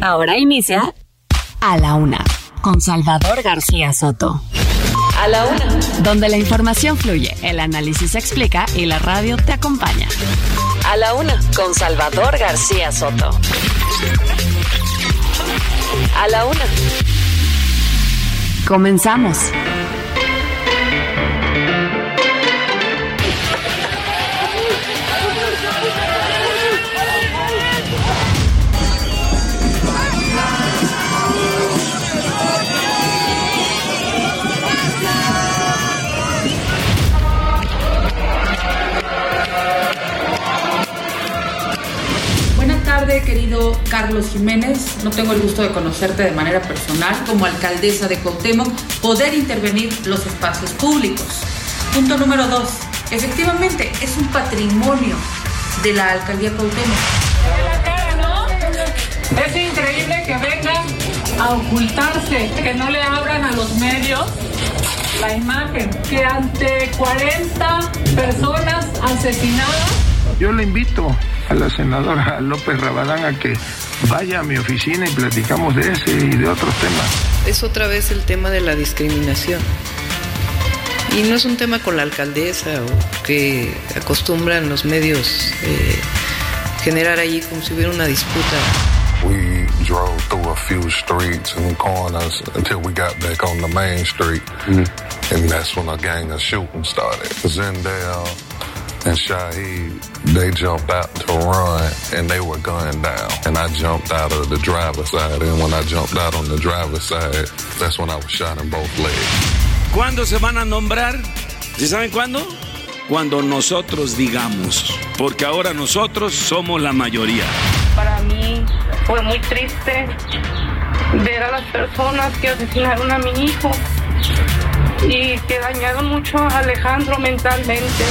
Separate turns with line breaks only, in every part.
Ahora inicia A la Una con Salvador García Soto.
A la Una.
Donde la información fluye, el análisis se explica y la radio te acompaña.
A la Una con Salvador García Soto. A la Una.
Comenzamos.
Tardes, querido Carlos Jiménez. No tengo el gusto de conocerte de manera personal. Como alcaldesa de Cuauhtémoc, poder intervenir los espacios públicos. Punto número dos. Efectivamente, es un patrimonio de la alcaldía Cuauhtémoc.
Es increíble que vengan a ocultarse, que no le abran a los medios la imagen, que ante 40 personas asesinadas
Yo le invito a la senadora López Rabadán a que vaya a mi oficina y platicamos de ese y de otros temas.
es otra vez el tema de la discriminación. Y no es un tema con la alcaldesa o que acostumbran los medios eh, generar allí como si hubiera una disputa.
We drove through a few streets and corners until we got back on the main street. And that's when a gang of shooting started. Zendale and Shaheed, they jumped out to run and they were gunned down. And I jumped out of the driver's side. And when I jumped out on the driver's side, that's when I was shot in both legs.
¿Cuándo se van a nombrar? ¿Sí saben cuándo? Cuando nosotros digamos, porque ahora nosotros somos la mayoría.
para mí fue muy triste ver a las personas que asesinaron a mi hijo y que dañaron mucho a Alejandro mentalmente.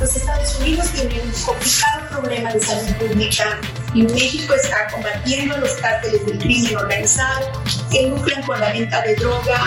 Los Estados Unidos tienen un complicado problema de salud pública y México está combatiendo los cárteles del crimen organizado que lucran con la venta de droga.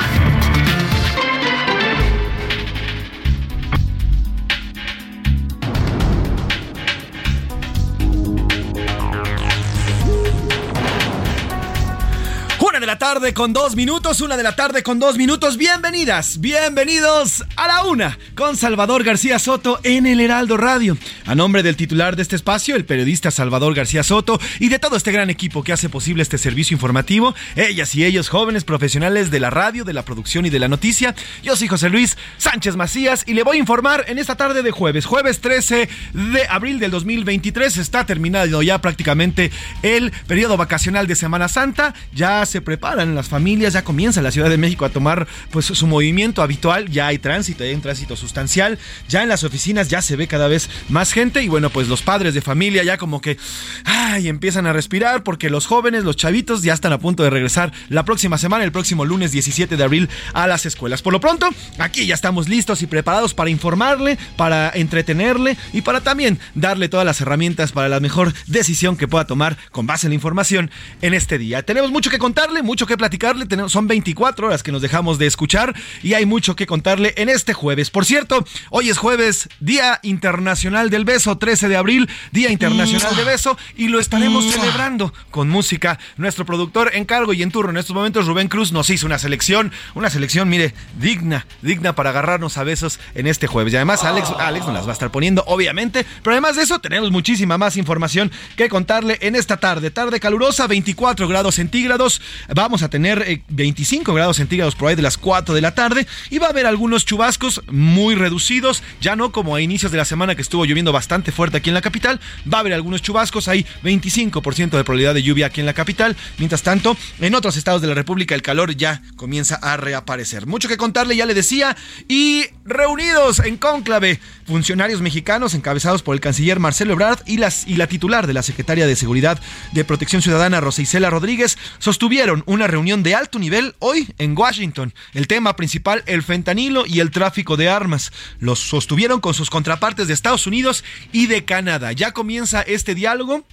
La tarde con dos minutos, una de la tarde con dos minutos. Bienvenidas, bienvenidos a la una con Salvador García Soto en el Heraldo Radio. A nombre del titular de este espacio, el periodista Salvador García Soto, y de todo este gran equipo que hace posible este servicio informativo, ellas y ellos, jóvenes profesionales de la radio, de la producción y de la noticia. Yo soy José Luis Sánchez Macías y le voy a informar en esta tarde de jueves, jueves 13 de abril del 2023. Está terminado ya prácticamente el periodo vacacional de Semana Santa. Ya se preparan las familias, ya comienza la Ciudad de México a tomar pues su movimiento habitual, ya hay tránsito, hay un tránsito sustancial, ya en las oficinas ya se ve cada vez más gente y bueno, pues los padres de familia ya como que ay, empiezan a respirar porque los jóvenes, los chavitos ya están a punto de regresar la próxima semana, el próximo lunes 17 de abril a las escuelas. Por lo pronto, aquí ya estamos listos y preparados para informarle, para entretenerle y para también darle todas las herramientas para la mejor decisión que pueda tomar con base en la información en este día. Tenemos mucho que contarle, mucho que platicarle, tenemos, son 24 horas que nos dejamos de escuchar y hay mucho que contarle en este jueves. Por cierto, hoy es jueves, Día Internacional del Beso, 13 de abril, Día Internacional de Beso y lo estaremos celebrando con música. Nuestro productor en cargo y en turno en estos momentos, Rubén Cruz, nos hizo una selección, una selección, mire, digna, digna para agarrarnos a besos en este jueves. Y además Alex, Alex nos las va a estar poniendo, obviamente, pero además de eso tenemos muchísima más información que contarle en esta tarde. Tarde calurosa, 24 grados centígrados. Vamos a tener 25 grados centígrados por ahí de las 4 de la tarde y va a haber algunos chubascos muy reducidos, ya no como a inicios de la semana que estuvo lloviendo bastante fuerte aquí en la capital, va a haber algunos chubascos, hay 25% de probabilidad de lluvia aquí en la capital, mientras tanto en otros estados de la República el calor ya comienza a reaparecer. Mucho que contarle, ya le decía, y reunidos en cónclave funcionarios mexicanos encabezados por el canciller Marcelo Ebrard y, y la titular de la Secretaría de Seguridad de Protección Ciudadana, Rosa Isela Rodríguez, sostuvieron una reunión de alto nivel hoy en Washington. El tema principal, el fentanilo y el tráfico de armas. Los sostuvieron con sus contrapartes de Estados Unidos y de Canadá. Ya comienza este diálogo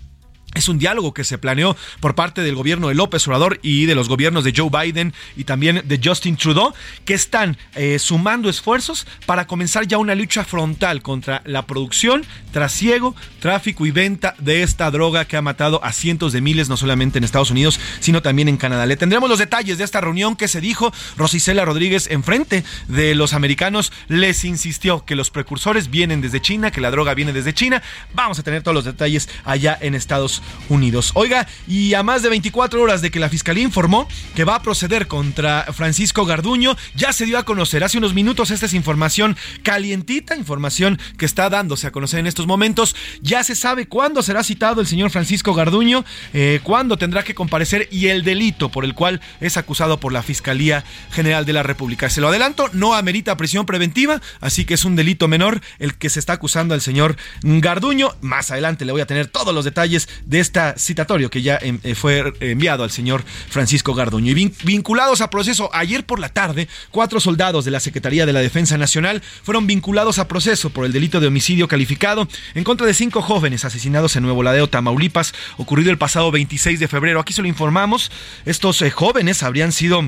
es un diálogo que se planeó por parte del gobierno de López Obrador y de los gobiernos de Joe Biden y también de Justin Trudeau, que están eh, sumando esfuerzos para comenzar ya una lucha frontal contra la producción, trasiego, tráfico y venta de esta droga que ha matado a cientos de miles, no solamente en Estados Unidos, sino también en Canadá. Le tendremos los detalles de esta reunión que se dijo. Rosicela Rodríguez, enfrente de los americanos, les insistió que los precursores vienen desde China, que la droga viene desde China. Vamos a tener todos los detalles allá en Estados Unidos. Oiga, y a más de 24 horas de que la Fiscalía informó que va a proceder contra Francisco Garduño, ya se dio a conocer hace unos minutos, esta es información calientita, información que está dándose a conocer en estos momentos, ya se sabe cuándo será citado el señor Francisco Garduño, eh, cuándo tendrá que comparecer y el delito por el cual es acusado por la Fiscalía General de la República. Se lo adelanto, no amerita prisión preventiva, así que es un delito menor el que se está acusando al señor Garduño. Más adelante le voy a tener todos los detalles de este citatorio que ya em, eh, fue enviado al señor Francisco Garduño. Y vinculados a proceso, ayer por la tarde, cuatro soldados de la Secretaría de la Defensa Nacional fueron vinculados a proceso por el delito de homicidio calificado en contra de cinco jóvenes asesinados en Nuevo Ladeo, Tamaulipas, ocurrido el pasado 26 de febrero. Aquí se lo informamos, estos eh, jóvenes habrían sido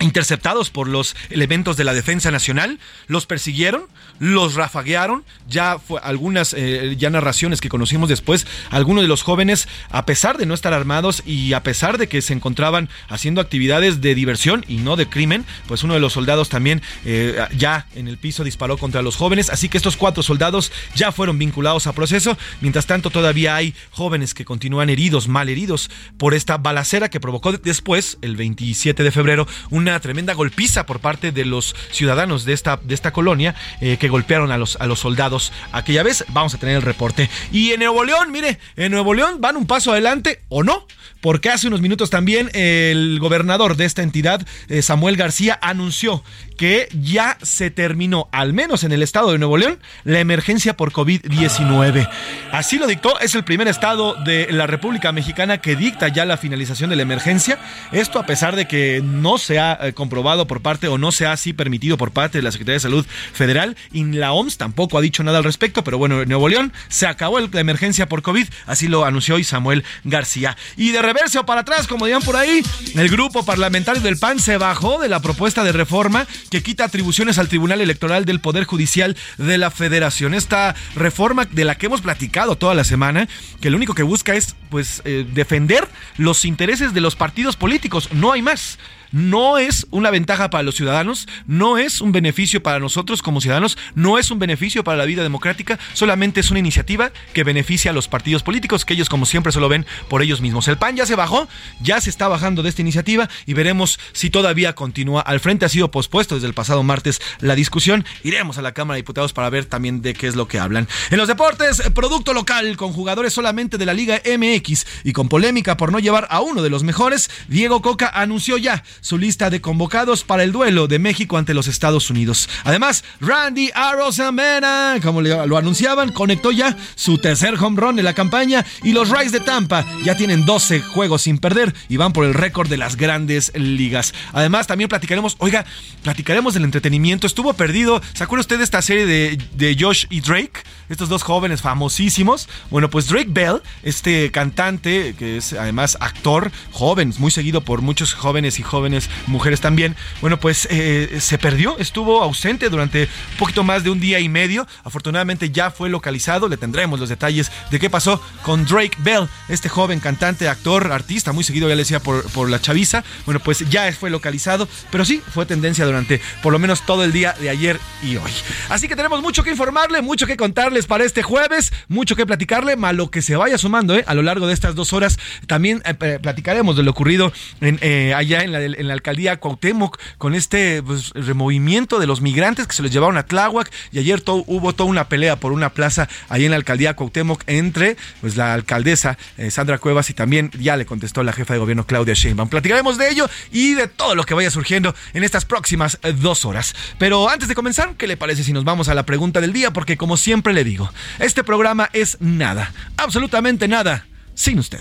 interceptados por los elementos de la Defensa Nacional, los persiguieron, los rafaguearon, ya fue algunas eh, ya narraciones que conocimos después, algunos de los jóvenes, a pesar de no estar armados y a pesar de que se encontraban haciendo actividades de diversión y no de crimen, pues uno de los soldados también eh, ya en el piso disparó contra los jóvenes, así que estos cuatro soldados ya fueron vinculados a proceso, mientras tanto todavía hay jóvenes que continúan heridos, mal heridos, por esta balacera que provocó después, el 27 de febrero, una tremenda golpiza por parte de los ciudadanos de esta, de esta colonia eh, que golpearon a los, a los soldados aquella vez. Vamos a tener el reporte. Y en Nuevo León, mire, en Nuevo León van un paso adelante o no, porque hace unos minutos también el gobernador de esta entidad, eh, Samuel García, anunció que ya se terminó, al menos en el estado de Nuevo León, la emergencia por COVID-19. Así lo dictó, es el primer estado de la República Mexicana que dicta ya la finalización de la emergencia. Esto a pesar de que no se ha eh, comprobado por parte o no se ha así permitido por parte de la Secretaría de Salud Federal y la OMS tampoco ha dicho nada al respecto, pero bueno, en Nuevo León se acabó la emergencia por COVID, así lo anunció hoy Samuel García. Y de reverse o para atrás, como digan por ahí, el grupo parlamentario del PAN se bajó de la propuesta de reforma que quita atribuciones al Tribunal Electoral del Poder Judicial de la Federación. Esta reforma de la que hemos platicado toda la semana, que lo único que busca es pues eh, defender los intereses de los partidos políticos, no hay más no es una ventaja para los ciudadanos, no es un beneficio para nosotros como ciudadanos, no es un beneficio para la vida democrática, solamente es una iniciativa que beneficia a los partidos políticos, que ellos como siempre se lo ven por ellos mismos. El PAN ya se bajó, ya se está bajando de esta iniciativa y veremos si todavía continúa al frente. Ha sido pospuesto desde el pasado martes la discusión. Iremos a la Cámara de Diputados para ver también de qué es lo que hablan. En los deportes, producto local con jugadores solamente de la Liga MX y con polémica por no llevar a uno de los mejores, Diego Coca anunció ya su lista de convocados para el duelo de México ante los Estados Unidos. Además, Randy Arozamena, como lo anunciaban, conectó ya su tercer home run en la campaña y los Rays de Tampa ya tienen 12 juegos sin perder y van por el récord de las grandes ligas. Además, también platicaremos, oiga, platicaremos del entretenimiento. Estuvo perdido, ¿se acuerda usted de esta serie de, de Josh y Drake? Estos dos jóvenes famosísimos. Bueno, pues Drake Bell, este cantante que es además actor, joven, muy seguido por muchos jóvenes y jóvenes mujeres también. Bueno, pues eh, se perdió, estuvo ausente durante un poquito más de un día y medio. Afortunadamente ya fue localizado. Le tendremos los detalles de qué pasó con Drake Bell, este joven cantante, actor, artista, muy seguido, ya le decía, por, por la chaviza. Bueno, pues ya fue localizado, pero sí fue tendencia durante por lo menos todo el día de ayer y hoy. Así que tenemos mucho que informarle, mucho que contarles para este jueves, mucho que platicarle, más lo que se vaya sumando ¿eh? a lo largo de estas dos horas. También eh, platicaremos de lo ocurrido en, eh, allá en la, en la, alcaldía Cuauhtémoc con este pues, removimiento de los migrantes que se los llevaron a Tláhuac y ayer hubo toda una pelea por una plaza ahí en la alcaldía Cuauhtémoc entre pues la alcaldesa Sandra Cuevas y también ya le contestó la jefa de gobierno Claudia Sheinbaum. Platicaremos de ello y de todo lo que vaya surgiendo en estas próximas dos horas. Pero antes de comenzar, ¿qué le parece si nos vamos a la pregunta del día? Porque como siempre le digo, este programa es nada, absolutamente nada, sin usted.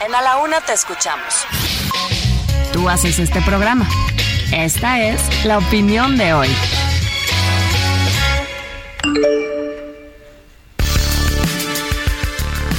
En A la Una te escuchamos.
Haces este programa. Esta es la opinión de hoy.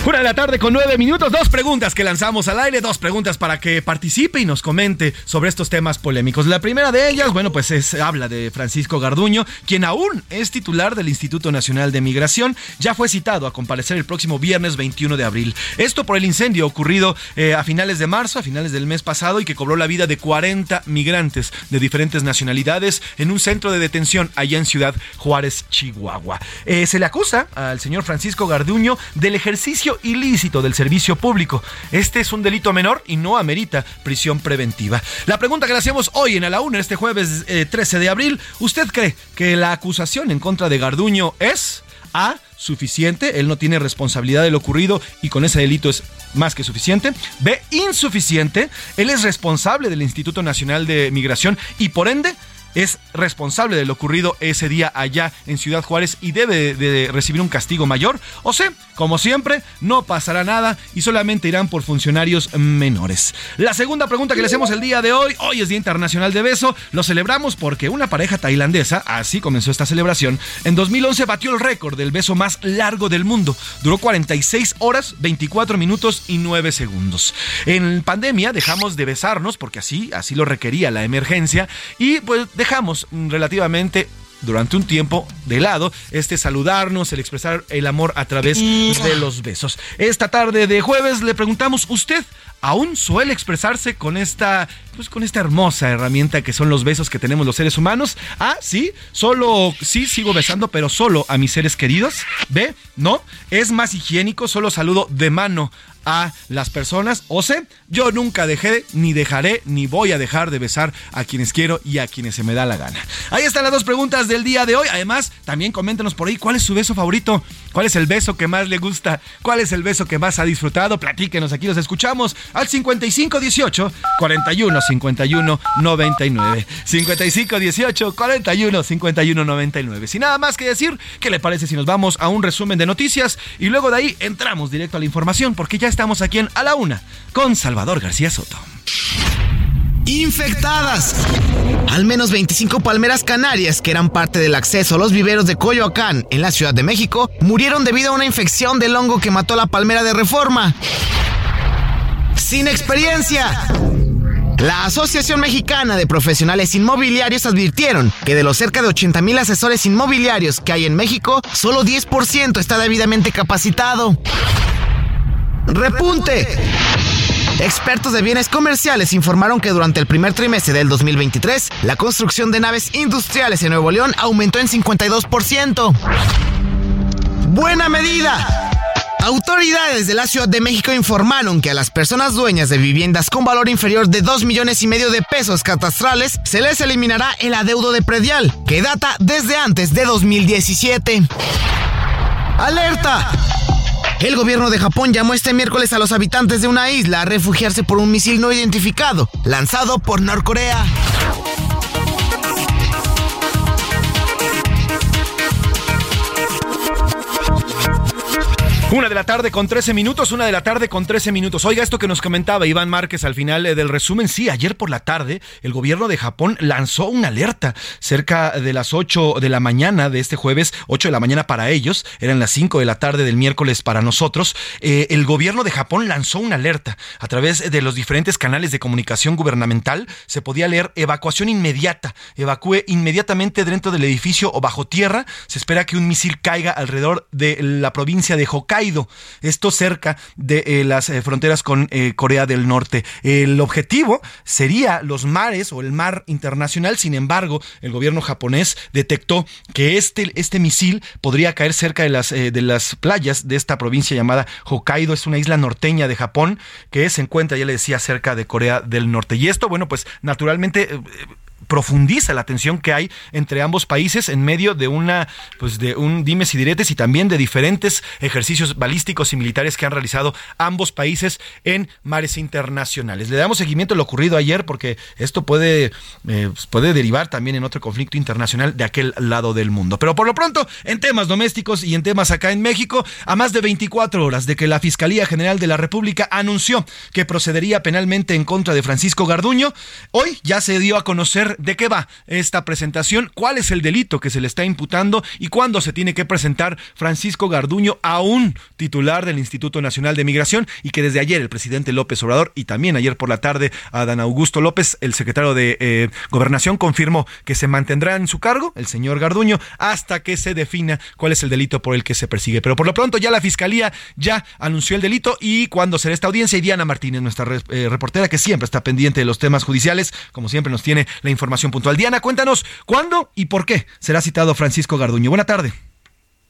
Una de la tarde con nueve minutos, dos preguntas que lanzamos al aire, dos preguntas para que participe y nos comente sobre estos temas polémicos. La primera de ellas, bueno, pues es, habla de Francisco Garduño, quien aún es titular del Instituto Nacional de Migración, ya fue citado a comparecer el próximo viernes 21 de abril. Esto por el incendio ocurrido eh, a finales de marzo, a finales del mes pasado, y que cobró la vida de 40 migrantes de diferentes nacionalidades en un centro de detención allá en Ciudad Juárez, Chihuahua. Eh, se le acusa al señor Francisco Garduño del ejercicio ilícito del servicio público. Este es un delito menor y no amerita prisión preventiva. La pregunta que le hacemos hoy en A la Una, este jueves 13 eh, de abril, ¿usted cree que la acusación en contra de Garduño es A suficiente, él no tiene responsabilidad de lo ocurrido y con ese delito es más que suficiente. B, insuficiente, él es responsable del Instituto Nacional de Migración y por ende es responsable de lo ocurrido ese día allá en Ciudad Juárez y debe de recibir un castigo mayor. O sea, como siempre, no pasará nada y solamente irán por funcionarios menores. La segunda pregunta que le hacemos el día de hoy, hoy es Día Internacional de Beso, lo celebramos porque una pareja tailandesa, así comenzó esta celebración, en 2011 batió el récord del beso más largo del mundo. Duró 46 horas, 24 minutos y 9 segundos. En pandemia dejamos de besarnos porque así, así lo requería la emergencia y pues dejamos relativamente durante un tiempo de lado este saludarnos, el expresar el amor a través de los besos. Esta tarde de jueves le preguntamos, ¿usted aún suele expresarse con esta pues con esta hermosa herramienta que son los besos que tenemos los seres humanos? Ah, sí, solo sí sigo besando, pero solo a mis seres queridos. ¿Ve? No, es más higiénico, solo saludo de mano a las personas. O sea, yo nunca dejé, ni dejaré, ni voy a dejar de besar a quienes quiero y a quienes se me da la gana. Ahí están las dos preguntas del día de hoy. Además, también coméntenos por ahí cuál es su beso favorito, cuál es el beso que más le gusta, cuál es el beso que más ha disfrutado. Platíquenos, aquí los escuchamos al 5518 41 51 99. 5518 41 51 99. Sin nada más que decir, ¿qué le parece si nos vamos a un resumen de noticias y luego de ahí entramos directo a la información? Porque ya estamos aquí en A la Una con Salvador García Soto.
Infectadas. Al menos 25 palmeras canarias que eran parte del acceso a los viveros de Coyoacán en la Ciudad de México murieron debido a una infección del hongo que mató la palmera de reforma. Sin experiencia. La Asociación Mexicana de Profesionales Inmobiliarios advirtieron que de los cerca de 80 mil asesores inmobiliarios que hay en México, solo 10% está debidamente capacitado. Repunte. Expertos de bienes comerciales informaron que durante el primer trimestre del 2023, la construcción de naves industriales en Nuevo León aumentó en 52%. Buena medida. Autoridades de la Ciudad de México informaron que a las personas dueñas de viviendas con valor inferior de 2 millones y medio de pesos catastrales se les eliminará el adeudo de predial, que data desde antes de 2017. ¡Alerta! El gobierno de Japón llamó este miércoles a los habitantes de una isla a refugiarse por un misil no identificado, lanzado por Norcorea.
Una de la tarde con 13 minutos, una de la tarde con 13 minutos. Oiga esto que nos comentaba Iván Márquez al final eh, del resumen. Sí, ayer por la tarde el gobierno de Japón lanzó una alerta cerca de las 8 de la mañana de este jueves, 8 de la mañana para ellos, eran las 5 de la tarde del miércoles para nosotros. Eh, el gobierno de Japón lanzó una alerta a través de los diferentes canales de comunicación gubernamental. Se podía leer evacuación inmediata, evacúe inmediatamente dentro del edificio o bajo tierra. Se espera que un misil caiga alrededor de la provincia de Hokkaido esto cerca de eh, las eh, fronteras con eh, Corea del Norte. El objetivo sería los mares o el mar internacional, sin embargo, el gobierno japonés detectó que este, este misil podría caer cerca de las, de las playas de esta provincia llamada Hokkaido, es una isla norteña de Japón que se encuentra, ya le decía, cerca de Corea del Norte. Y esto, bueno, pues naturalmente profundiza la tensión que hay entre ambos países en medio de una pues de un dimes y diretes y también de diferentes ejercicios balísticos y militares que han realizado ambos países en mares internacionales. Le damos seguimiento a lo ocurrido ayer porque esto puede eh, pues, puede derivar también en otro conflicto internacional de aquel lado del mundo. Pero por lo pronto, en temas domésticos y en temas acá en México, a más de 24 horas de que la Fiscalía General de la República anunció que procedería penalmente en contra de Francisco Garduño, hoy ya se dio a conocer de qué va esta presentación, cuál es el delito que se le está imputando y cuándo se tiene que presentar Francisco Garduño, aún titular del Instituto Nacional de Migración, y que desde ayer el presidente López Obrador y también ayer por la tarde Adán Augusto López, el secretario de eh, Gobernación, confirmó que se mantendrá en su cargo el señor Garduño hasta que se defina cuál es el delito por el que se persigue. Pero por lo pronto ya la Fiscalía ya anunció el delito y cuándo será esta audiencia. Y Diana Martínez, nuestra eh, reportera que siempre está pendiente de los temas judiciales, como siempre nos tiene la información información. Diana, cuéntanos cuándo y por qué será citado Francisco Garduño. Buena tarde.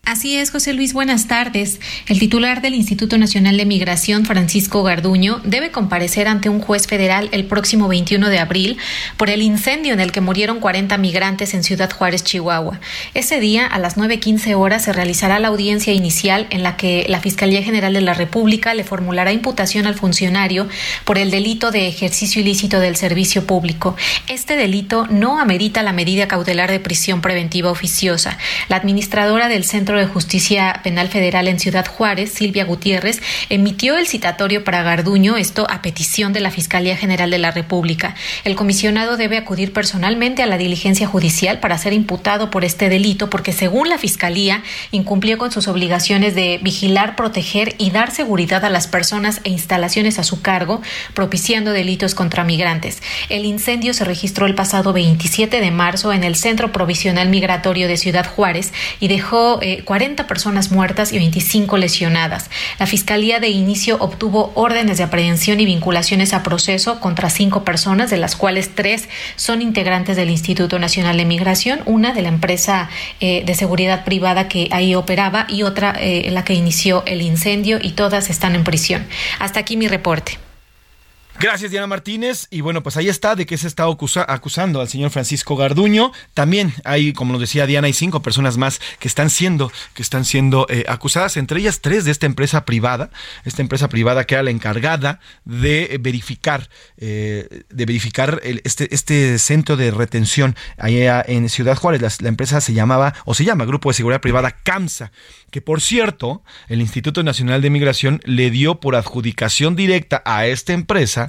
Así es, José Luis, buenas tardes. El titular del Instituto Nacional de Migración, Francisco Garduño, debe comparecer ante un juez federal el próximo 21 de abril por el incendio en el que murieron 40 migrantes en Ciudad Juárez, Chihuahua. Ese día, a las 9.15 horas, se realizará la audiencia inicial en la que la Fiscalía General de la República le formulará imputación al funcionario por el delito de ejercicio ilícito del servicio público. Este delito no amerita la medida cautelar de prisión preventiva oficiosa. La administradora del Centro de Justicia Penal Federal en Ciudad Juárez, Silvia Gutiérrez, emitió el citatorio para Garduño, esto a petición de la Fiscalía General de la República. El comisionado debe acudir personalmente a la diligencia judicial para ser imputado por este delito porque según la Fiscalía incumplió con sus obligaciones de vigilar, proteger y dar seguridad a las personas e instalaciones a su cargo, propiciando delitos contra migrantes. El incendio se registró el pasado 27 de marzo en el Centro Provisional Migratorio de Ciudad Juárez y dejó eh, 40 personas muertas y 25 lesionadas. La Fiscalía de inicio obtuvo órdenes de aprehensión y vinculaciones a proceso contra cinco personas, de las cuales tres son integrantes del Instituto Nacional de Migración, una de la empresa eh, de seguridad privada que ahí operaba y otra eh, la que inició el incendio y todas están en prisión. Hasta aquí mi reporte.
Gracias, Diana Martínez. Y bueno, pues ahí está de que se está acusando al señor Francisco Garduño. También hay, como nos decía Diana, hay cinco personas más que están siendo, que están siendo eh, acusadas, entre ellas tres de esta empresa privada, esta empresa privada que era la encargada de verificar, eh, de verificar este, este centro de retención allá en Ciudad Juárez. La, la empresa se llamaba, o se llama Grupo de Seguridad Privada CAMSA que por cierto, el Instituto Nacional de Migración le dio por adjudicación directa a esta empresa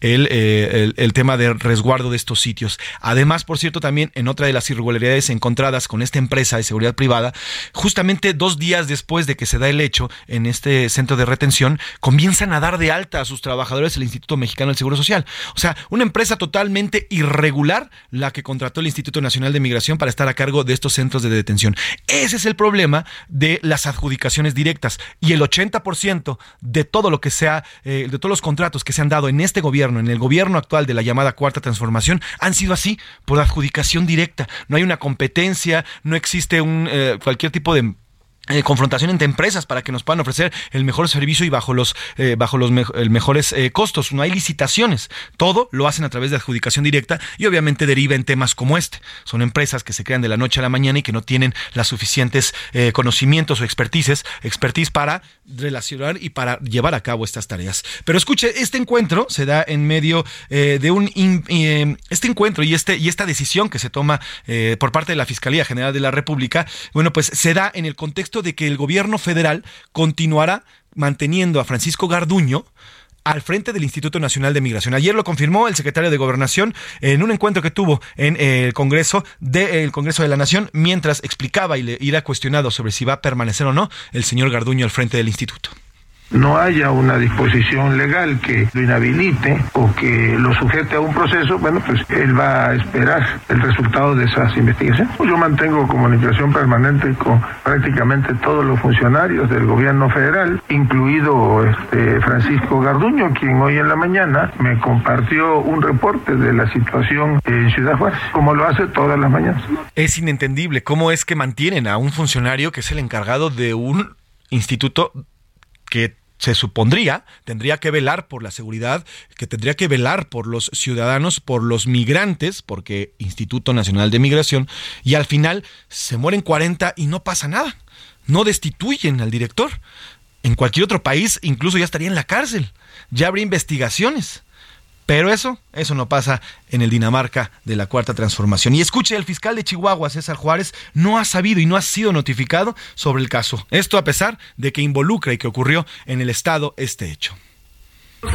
eh, el, tema de resguardo de estos sitios. Además, por cierto, también en otra de las irregularidades encontradas con esta empresa de seguridad privada, justamente dos días después de que se da el hecho en este centro de retención, comienzan a dar de alta a sus trabajadores el Instituto Mexicano del Seguro Social. O sea, una empresa totalmente irregular la que contrató el Instituto Nacional de Migración para estar a cargo de estos centros de detención. Ese es el problema de las adjudicaciones directas. Y el 80% de todo lo que sea, eh, de todos los contratos que se han dado en este gobierno, en el gobierno actual de la llamada cuarta transformación, han sido así, por adjudicación directa. No hay una competencia, no existe un eh, cualquier tipo de eh, confrontación entre empresas para que nos puedan ofrecer el mejor servicio y bajo los eh, bajo los mejores eh, costos. No hay licitaciones. Todo lo hacen a través de adjudicación directa y obviamente deriva en temas como este. Son empresas que se crean de la noche a la mañana y que no tienen las suficientes conocimientos o expertices expertise para relacionar y para llevar a cabo estas tareas. Pero escuche este encuentro se da en medio de un este encuentro y este y esta decisión que se toma por parte de la fiscalía general de la república bueno pues se da en el contexto de que el gobierno federal continuará manteniendo a Francisco Garduño al frente del Instituto Nacional de Migración. Ayer lo confirmó el secretario de Gobernación en un encuentro que tuvo en el Congreso de, Congreso de la Nación mientras explicaba y le era cuestionado sobre si va a permanecer o no el señor Garduño al frente del instituto
no haya una disposición legal que lo inhabilite o que lo sujete a un proceso, bueno, pues él va a esperar el resultado de esas investigaciones. Yo mantengo comunicación permanente con prácticamente todos los funcionarios del gobierno federal, incluido este Francisco Garduño, quien hoy en la mañana me compartió un reporte de la situación en Ciudad Juárez, como lo hace todas las mañanas.
Es inentendible cómo es que mantienen a un funcionario que es el encargado de un instituto que se supondría tendría que velar por la seguridad, que tendría que velar por los ciudadanos, por los migrantes, porque Instituto Nacional de Migración, y al final se mueren 40 y no pasa nada. No destituyen al director. En cualquier otro país incluso ya estaría en la cárcel. Ya habría investigaciones. Pero eso, eso no pasa en el Dinamarca de la Cuarta Transformación. Y escuche, el fiscal de Chihuahua, César Juárez, no ha sabido y no ha sido notificado sobre el caso. Esto a pesar de que involucra y que ocurrió en el Estado este hecho.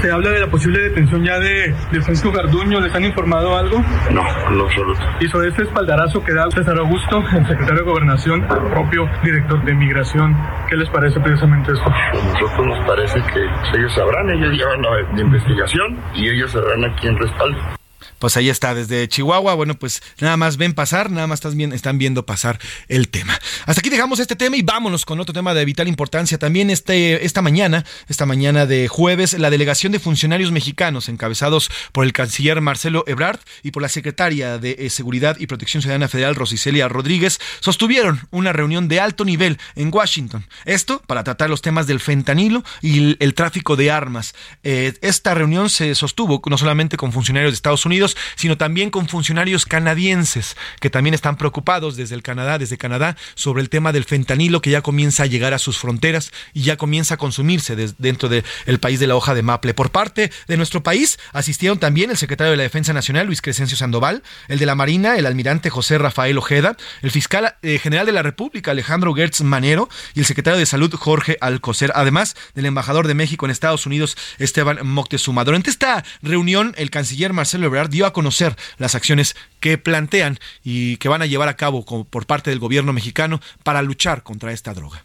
Se habla de la posible detención ya de, Francisco Garduño. ¿Les han informado algo?
No, en lo absoluto.
Y sobre este espaldarazo que da César Augusto, el secretario de Gobernación, al propio director de Migración, ¿qué les parece precisamente esto?
A nosotros nos parece que ellos sabrán, ellos llevan la investigación y ellos sabrán a quién respalda
pues ahí está, desde Chihuahua. Bueno, pues nada más ven pasar, nada más están viendo pasar el tema. Hasta aquí dejamos este tema y vámonos con otro tema de vital importancia. También este, esta mañana, esta mañana de jueves, la delegación de funcionarios mexicanos, encabezados por el canciller Marcelo Ebrard y por la secretaria de eh, Seguridad y Protección Ciudadana Federal, Rosicelia Rodríguez, sostuvieron una reunión de alto nivel en Washington. Esto para tratar los temas del fentanilo y el, tráfico de armas. Eh, esta reunión se sostuvo no solamente con funcionarios de Estados Unidos, sino también con funcionarios canadienses que también están preocupados desde el Canadá, desde Canadá, sobre el tema del fentanilo que ya comienza a llegar a sus fronteras y ya comienza a consumirse dentro del país de la hoja de maple. Por parte de nuestro país asistieron también el secretario de la Defensa Nacional, Luis Crescencio Sandoval, el de la Marina, el almirante José Rafael Ojeda, el fiscal eh, general de la República, Alejandro Gertz Manero, y el secretario de Salud, Jorge Alcocer, además del embajador de México en Estados Unidos, Esteban Moctezuma. Durante esta reunión, el canciller Marcelo Ebrard dio a conocer las acciones que plantean y que van a llevar a cabo por parte del gobierno mexicano para luchar contra esta droga.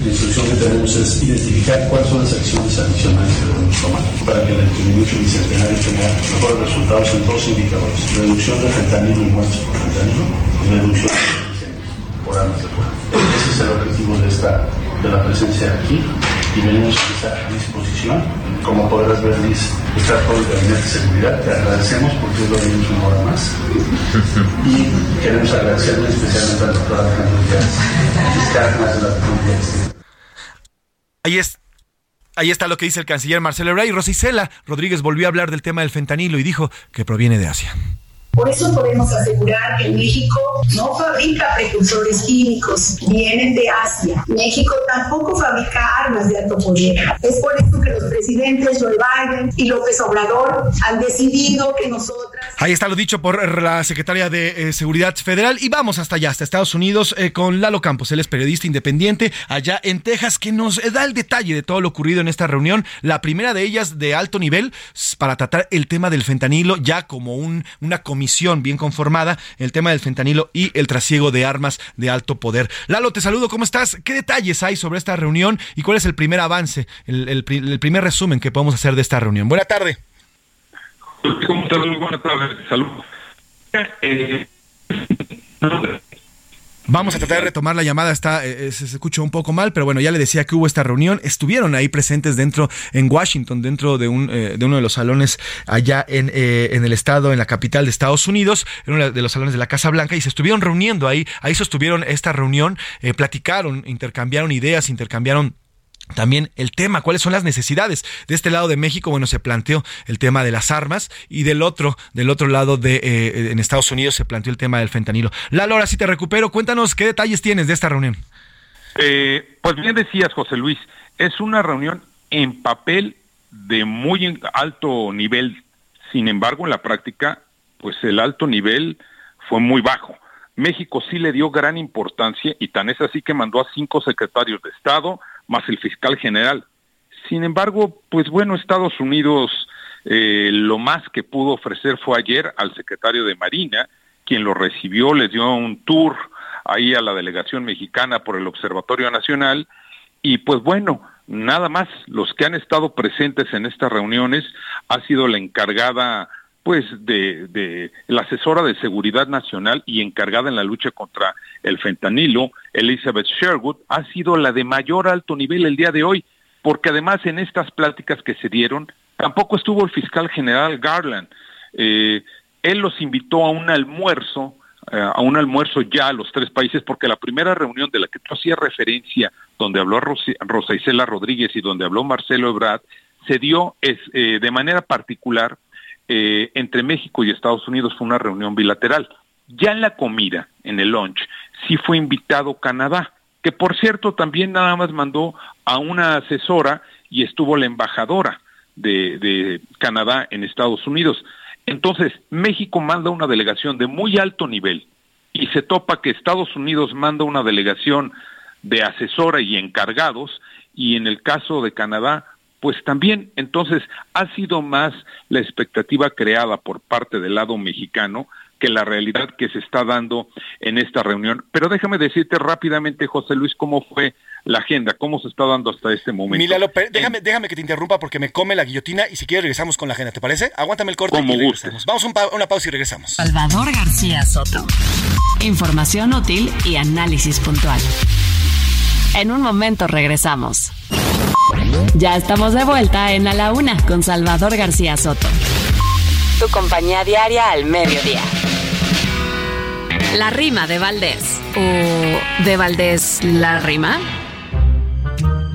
La instrucción que tenemos es identificar cuáles son las acciones adicionales que debemos tomar para que el entendimiento bicentenario tenga mejores resultados en dos indicadores. Reducción de fentanilo y muertes por fentanilo y reducción de por armas de fuego. Ese es el objetivo de, esta, de la presencia aquí y venimos a estar a disposición. Como podrás ver, Liz, está todo el gabinete de seguridad. Te agradecemos porque es lo venimos una hora más. Y queremos agradecerle especialmente al doctor Alejandro Díaz, fiscal más de la República.
Ahí es. Ahí está lo que dice el canciller Marcelo Ebrard y Rosicela Rodríguez volvió a hablar del tema del fentanilo y dijo que proviene de Asia.
Por eso podemos asegurar que México no fabrica precursores químicos, vienen de Asia. México tampoco fabrica armas de alto poder. Es por eso que los presidentes Joe Biden y López Obrador han decidido que nosotras...
Ahí está lo dicho por la secretaria de eh, Seguridad Federal y vamos hasta allá, hasta Estados Unidos, eh, con Lalo Campos. Él es periodista independiente allá en Texas, que nos da el detalle de todo lo ocurrido en esta reunión. La primera de ellas de alto nivel para tratar el tema del fentanilo ya como un, una comisión bien conformada, el tema del fentanilo y el trasiego de armas de alto poder. Lalo, te saludo, ¿cómo estás? ¿Qué detalles hay sobre esta reunión y cuál es el primer avance, el, primer resumen que podemos hacer de esta reunión? Buena tarde.
¿Cómo estás? Buenas tardes, salud. Eh,
Vamos a tratar de retomar la llamada, está, eh, eh, se escucha un poco mal, pero bueno, ya le decía que hubo esta reunión, estuvieron ahí presentes dentro, en Washington, dentro de, un, eh, de uno de los salones allá en, en el estado, en la capital de Estados Unidos, en uno de los salones de la Casa Blanca, y se estuvieron reuniendo ahí, ahí sostuvieron esta reunión, platicaron, intercambiaron ideas, intercambiaron también el tema, cuáles son las necesidades. De este lado de México, bueno, se planteó el tema de las armas y del otro, del otro lado de eh, en Estados Unidos se planteó el tema del fentanilo. Lalo, ahora sí te recupero. Cuéntanos qué detalles tienes de esta reunión.
Eh, pues bien decías, José Luis, es una reunión en papel de muy alto nivel. Sin embargo, en la práctica, pues el alto nivel fue muy bajo. México sí le dio gran importancia y tan es así que mandó a cinco secretarios de Estado, más el fiscal general. Sin embargo, pues bueno, Estados Unidos eh, lo más que pudo ofrecer fue ayer al secretario de Marina, quien lo recibió, les dio un tour ahí a la delegación mexicana por el Observatorio Nacional y pues bueno, nada más los que han estado presentes en estas reuniones ha sido la encargada pues de, de, la asesora de seguridad nacional y encargada en la lucha contra el fentanilo, Elizabeth Sherwood, ha sido la de mayor alto nivel el día de hoy, porque además en estas pláticas que se dieron, tampoco estuvo el fiscal general Garland. Eh, él los invitó a un almuerzo, eh, a un almuerzo ya a los tres países, porque la primera reunión de la que tú hacías referencia, donde habló Rosa Isela Rodríguez y donde habló Marcelo Ebrard, se dio es, eh, de manera particular eh, entre México y Estados Unidos fue una reunión bilateral. Ya en la comida, en el lunch, sí fue invitado Canadá, que por cierto también nada más mandó a una asesora y estuvo la embajadora de, de Canadá en Estados Unidos. Entonces, México manda una delegación de muy alto nivel y se topa que Estados Unidos manda una delegación de asesora y encargados y en el caso de Canadá pues también entonces ha sido más la expectativa creada por parte del lado mexicano que la realidad que se está dando en esta reunión. Pero déjame decirte rápidamente, José Luis, cómo fue la agenda, cómo se está dando hasta este momento.
Mila López, déjame, déjame que te interrumpa porque me come la guillotina y si quieres regresamos con la agenda, ¿te parece? Aguántame el corte
como
y regresamos. Vamos a una pausa y regresamos.
Salvador García Soto. Información útil y análisis puntual. En un momento regresamos. Ya estamos de vuelta en A la Una con Salvador García Soto.
Tu compañía diaria al mediodía.
La rima de Valdés. ¿O de Valdés la rima?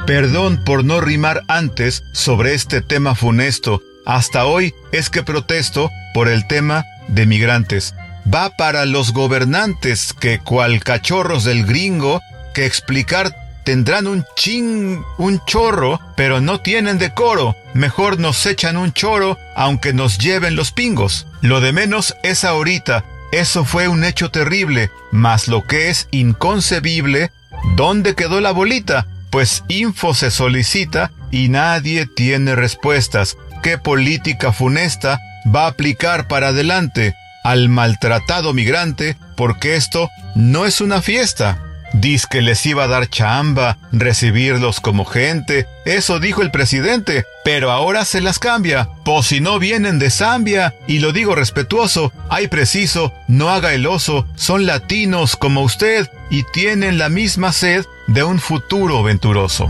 Perdón por no rimar antes sobre este tema funesto. Hasta hoy es que protesto por el tema de migrantes. Va para los gobernantes que cual cachorros del gringo que explicar tendrán un ching, un chorro, pero no tienen decoro. Mejor nos echan un choro, aunque nos lleven los pingos. Lo de menos es ahorita. Eso fue un hecho terrible, mas lo que es inconcebible, ¿dónde quedó la bolita? Pues info se solicita y nadie tiene respuestas. ¿Qué política funesta va a aplicar para adelante al maltratado migrante? Porque esto no es una fiesta. Diz que les iba a dar chamba, recibirlos como gente, eso dijo el presidente, pero ahora se las cambia, pues si no vienen de Zambia, y lo digo respetuoso, hay preciso, no haga el oso, son latinos como usted y tienen la misma sed de un futuro venturoso.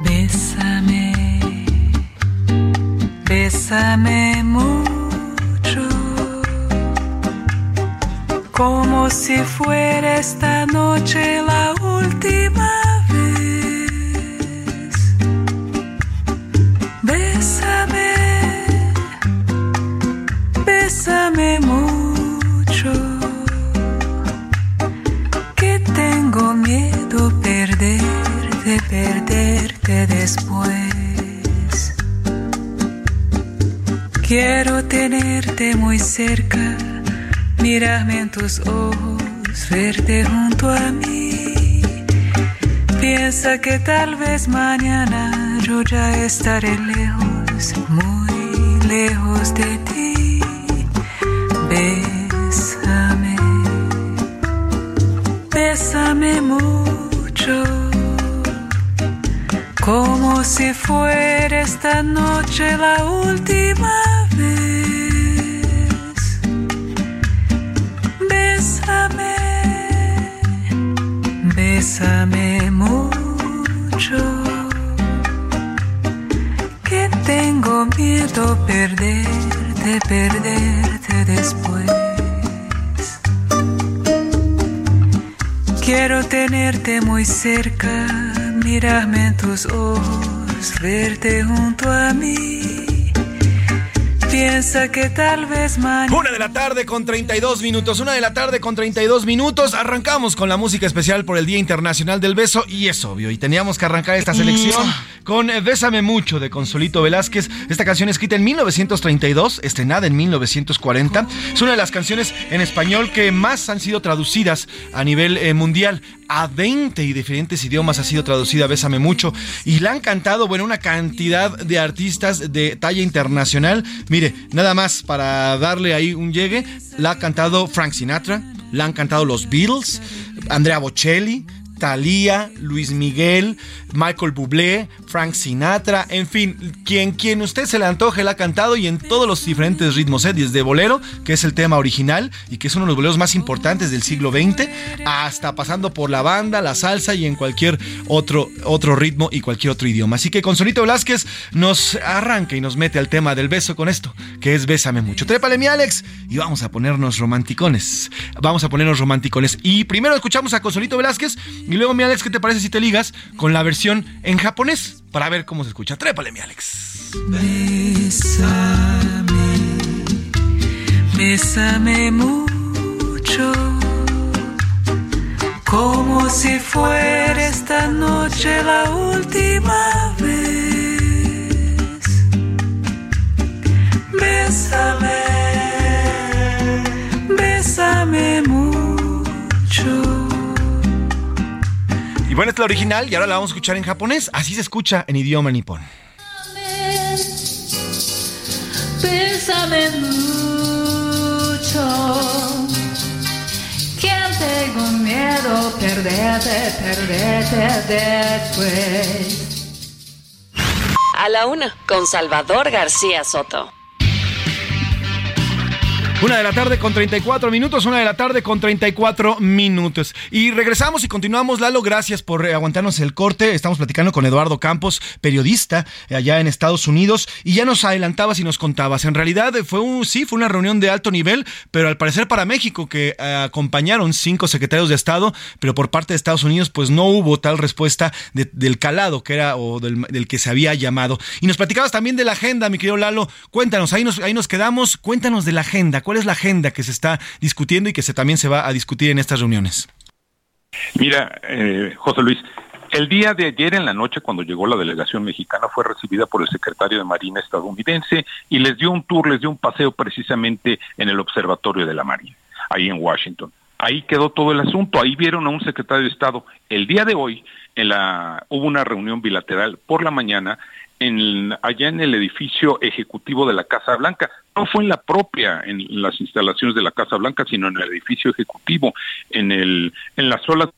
Bésame, bésame como si fuera esta noche la última vez. Bésame, bésame mucho, que tengo miedo perderte, perderte después. Quiero tenerte muy cerca Mírame en tus ojos, verte junto a mí. Piensa que tal vez mañana yo ya estaré lejos, muy lejos de ti. Bésame, bésame mucho, como si fuera esta noche la última Bésame mucho, que tengo miedo perderte, perderte después. Quiero tenerte muy cerca, mirarme en tus ojos, verte junto a mí Piensa que tal vez mañana.
Una de la tarde con 32 minutos. Una de la tarde con 32 minutos. Arrancamos con la música especial por el Día Internacional del Beso. Y es obvio. Y teníamos que arrancar esta selección con Bésame Mucho de Consolito Velázquez. Esta canción escrita en 1932, estrenada en 1940. Es una de las canciones en español que más han sido traducidas a nivel eh, mundial. A 20 y diferentes idiomas ha sido traducida Bésame Mucho. Y la han cantado, bueno, una cantidad de artistas de talla internacional. Mire, nada más para darle ahí un llegue, la ha cantado Frank Sinatra, la han cantado los Beatles, Andrea Bocelli, Thalía, Luis Miguel, Michael Bublé, Frank Sinatra, en fin, quien, quien usted se le antoje la ha cantado y en todos los diferentes ritmos, ¿eh? desde bolero, que es el tema original y que es uno de los boleros más importantes del siglo XX, hasta pasando por la banda, la salsa y en cualquier otro, otro ritmo y cualquier otro idioma. Así que Consolito Velázquez nos arranca y nos mete al tema del beso con esto, que es Bésame mucho. Trépale mi Alex y vamos a ponernos romanticones. Vamos a ponernos romanticones. Y primero escuchamos a Consolito Velázquez y luego mi Alex, ¿qué te parece si te ligas con la versión en japonés? Para ver cómo se escucha. Trépale mi Alex.
Bésame, bésame mucho, como si fuera esta noche la última vez. Bésame, bésame mucho.
Y bueno, es la original y ahora la vamos a escuchar en japonés. Así se escucha en idioma nipón.
Bésame mucho. Que tengo miedo perderte, perderte después.
A la una, con Salvador García Soto.
Una de la tarde con 34 minutos, una de la tarde con 34 minutos. Y regresamos y continuamos, Lalo, gracias por eh, aguantarnos el corte. Estamos platicando con Eduardo Campos, periodista eh, allá en Estados Unidos, y ya nos adelantabas y nos contabas. En realidad eh, fue un, sí, fue una reunión de alto nivel, pero al parecer para México, que acompañaron cinco secretarios de Estado, pero por parte de Estados Unidos, pues no hubo tal respuesta del calado que era o del, del, que se había llamado. Y nos platicabas también de la agenda, mi querido Lalo. Cuéntanos, ahí nos, ahí nos quedamos, cuéntanos de la agenda. ¿Cuál es la agenda que se está discutiendo y que se también se va a discutir en estas reuniones?
Mira, eh, José Luis, el día de ayer en la noche, cuando llegó la delegación mexicana, fue recibida por el secretario de Marina estadounidense y les dio un tour, les dio un paseo precisamente en el Observatorio de la Marina, ahí en Washington. Ahí quedó todo el asunto, ahí vieron a un secretario de Estado. El día de hoy en la, hubo una reunión bilateral por la mañana en, allá en el edificio ejecutivo de la Casa Blanca. No fue en la propia, en las instalaciones de la Casa Blanca, sino en el edificio ejecutivo, en, el, en la sola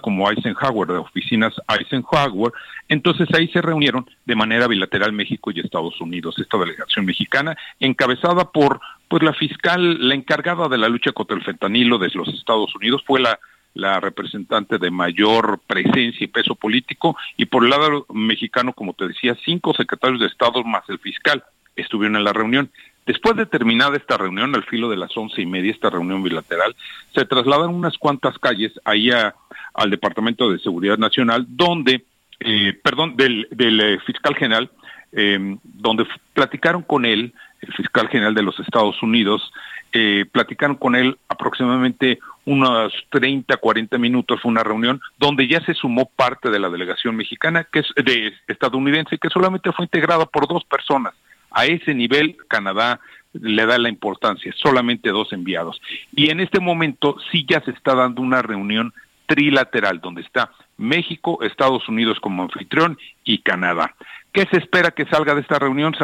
como Eisenhower, de oficinas Eisenhower. Entonces ahí se reunieron de manera bilateral México y Estados Unidos, esta delegación mexicana, encabezada por pues la fiscal, la encargada de la lucha contra el fentanilo de los Estados Unidos, fue la la representante de mayor presencia y peso político, y por el lado mexicano, como te decía, cinco secretarios de Estado más el fiscal estuvieron en la reunión. Después de terminada esta reunión, al filo de las once y media, esta reunión bilateral, se trasladan unas cuantas calles ahí al Departamento de Seguridad Nacional, donde, eh, perdón, del, del eh, fiscal general, eh, donde platicaron con él, el fiscal general de los Estados Unidos, eh, platicaron con él aproximadamente unos 30, 40 minutos, fue una reunión donde ya se sumó parte de la delegación mexicana, que es de estadounidense, que solamente fue integrada por dos personas. A ese nivel, Canadá le da la importancia, solamente dos enviados. Y en este momento sí ya se está dando una reunión trilateral, donde está México, Estados Unidos como anfitrión y Canadá. ¿Qué se espera que salga de esta reunión,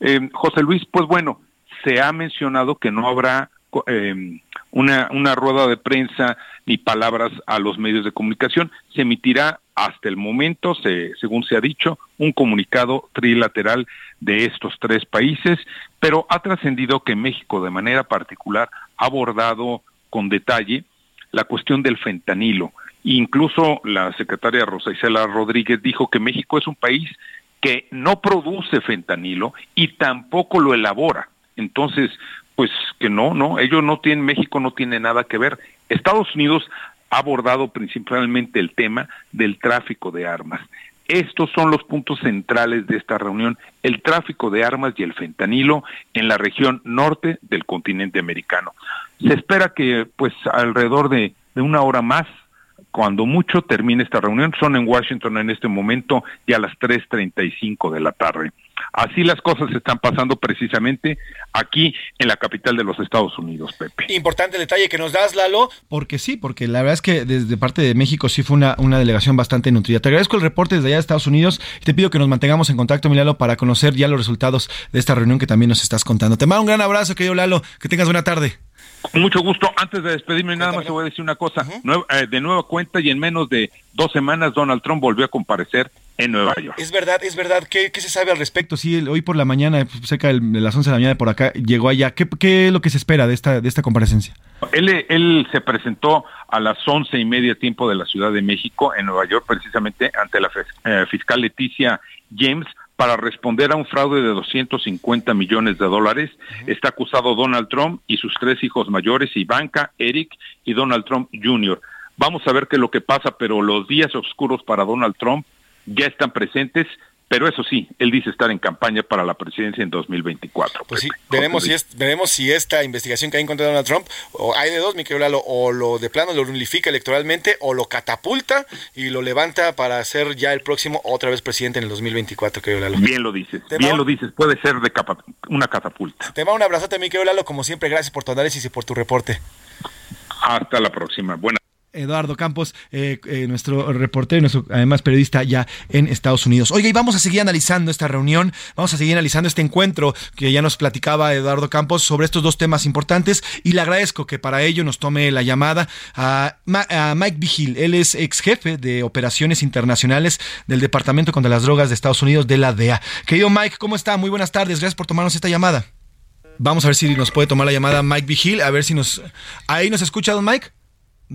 eh, José Luis? Pues bueno, se ha mencionado que no habrá eh, una, una rueda de prensa ni palabras a los medios de comunicación. Se emitirá hasta el momento, se, según se ha dicho, un comunicado trilateral de estos tres países, pero ha trascendido que México de manera particular ha abordado con detalle la cuestión del fentanilo. Incluso la secretaria Rosa Isela Rodríguez dijo que México es un país que no produce fentanilo y tampoco lo elabora. Entonces, pues que no, no, ellos no tienen, México no tiene nada que ver. Estados Unidos ha abordado principalmente el tema del tráfico de armas. Estos son los puntos centrales de esta reunión, el tráfico de armas y el fentanilo en la región norte del continente americano. Se espera que pues alrededor de, de una hora más cuando mucho termine esta reunión. Son en Washington en este momento ya a las 3.35 de la tarde. Así las cosas están pasando precisamente aquí en la capital de los Estados Unidos, Pepe.
Importante el detalle que nos das, Lalo. Porque sí, porque la verdad es que desde parte de México sí fue una, una delegación bastante nutrida. Te agradezco el reporte desde allá de Estados Unidos y te pido que nos mantengamos en contacto, mi Lalo, para conocer ya los resultados de esta reunión que también nos estás contando. Te mando un gran abrazo, querido Lalo. Que tengas buena tarde.
Con mucho gusto. Antes de despedirme, nada más te voy a decir una cosa. Eh, de nueva cuenta y en menos de dos semanas, Donald Trump volvió a comparecer en Nueva York.
Es verdad, es verdad. ¿Qué, se sabe al respecto? Sí, hoy por la mañana, cerca de las 11 de la mañana por acá, llegó allá. ¿Qué, ¿Qué, es lo que se espera de esta, de esta comparecencia?
Él, él se presentó a las once y media tiempo de la Ciudad de México, en Nueva York, precisamente ante la eh, fiscal Leticia James, para responder a un fraude de 250 millones de dólares. Está acusado Donald Trump y sus tres hijos mayores, Ivanka, Eric y Donald Trump Jr. Vamos a ver qué es lo que pasa, pero los días oscuros para Donald Trump ya están presentes pero eso sí, él dice estar en campaña para la presidencia en 2024.
Pues sí, veremos si, es, veremos si esta investigación que hay en contra de Donald Trump, o hay de dos, mi querido Lalo, o lo de plano lo unifica electoralmente, o lo catapulta y lo levanta para ser ya el próximo otra vez presidente en el 2024, querido Lalo.
Bien lo dices, bien lo dices, puede ser de una catapulta.
Te mando un abrazote, mi querido Lalo, como siempre, gracias por tu análisis y por tu reporte.
Hasta la próxima. Buenas
Eduardo Campos, eh, eh, nuestro reportero, nuestro además periodista ya en Estados Unidos. Oiga, y vamos a seguir analizando esta reunión, vamos a seguir analizando este encuentro que ya nos platicaba Eduardo Campos sobre estos dos temas importantes y le agradezco que para ello nos tome la llamada a, Mike Vigil. Él es ex jefe de operaciones internacionales del Departamento contra las Drogas de Estados Unidos de la DEA. Querido Mike, ¿cómo está? Muy buenas tardes, gracias por tomarnos esta llamada. Vamos a ver si nos puede tomar la llamada Mike Vigil, a ver si nos... ¿Ahí nos escucha, don Mike?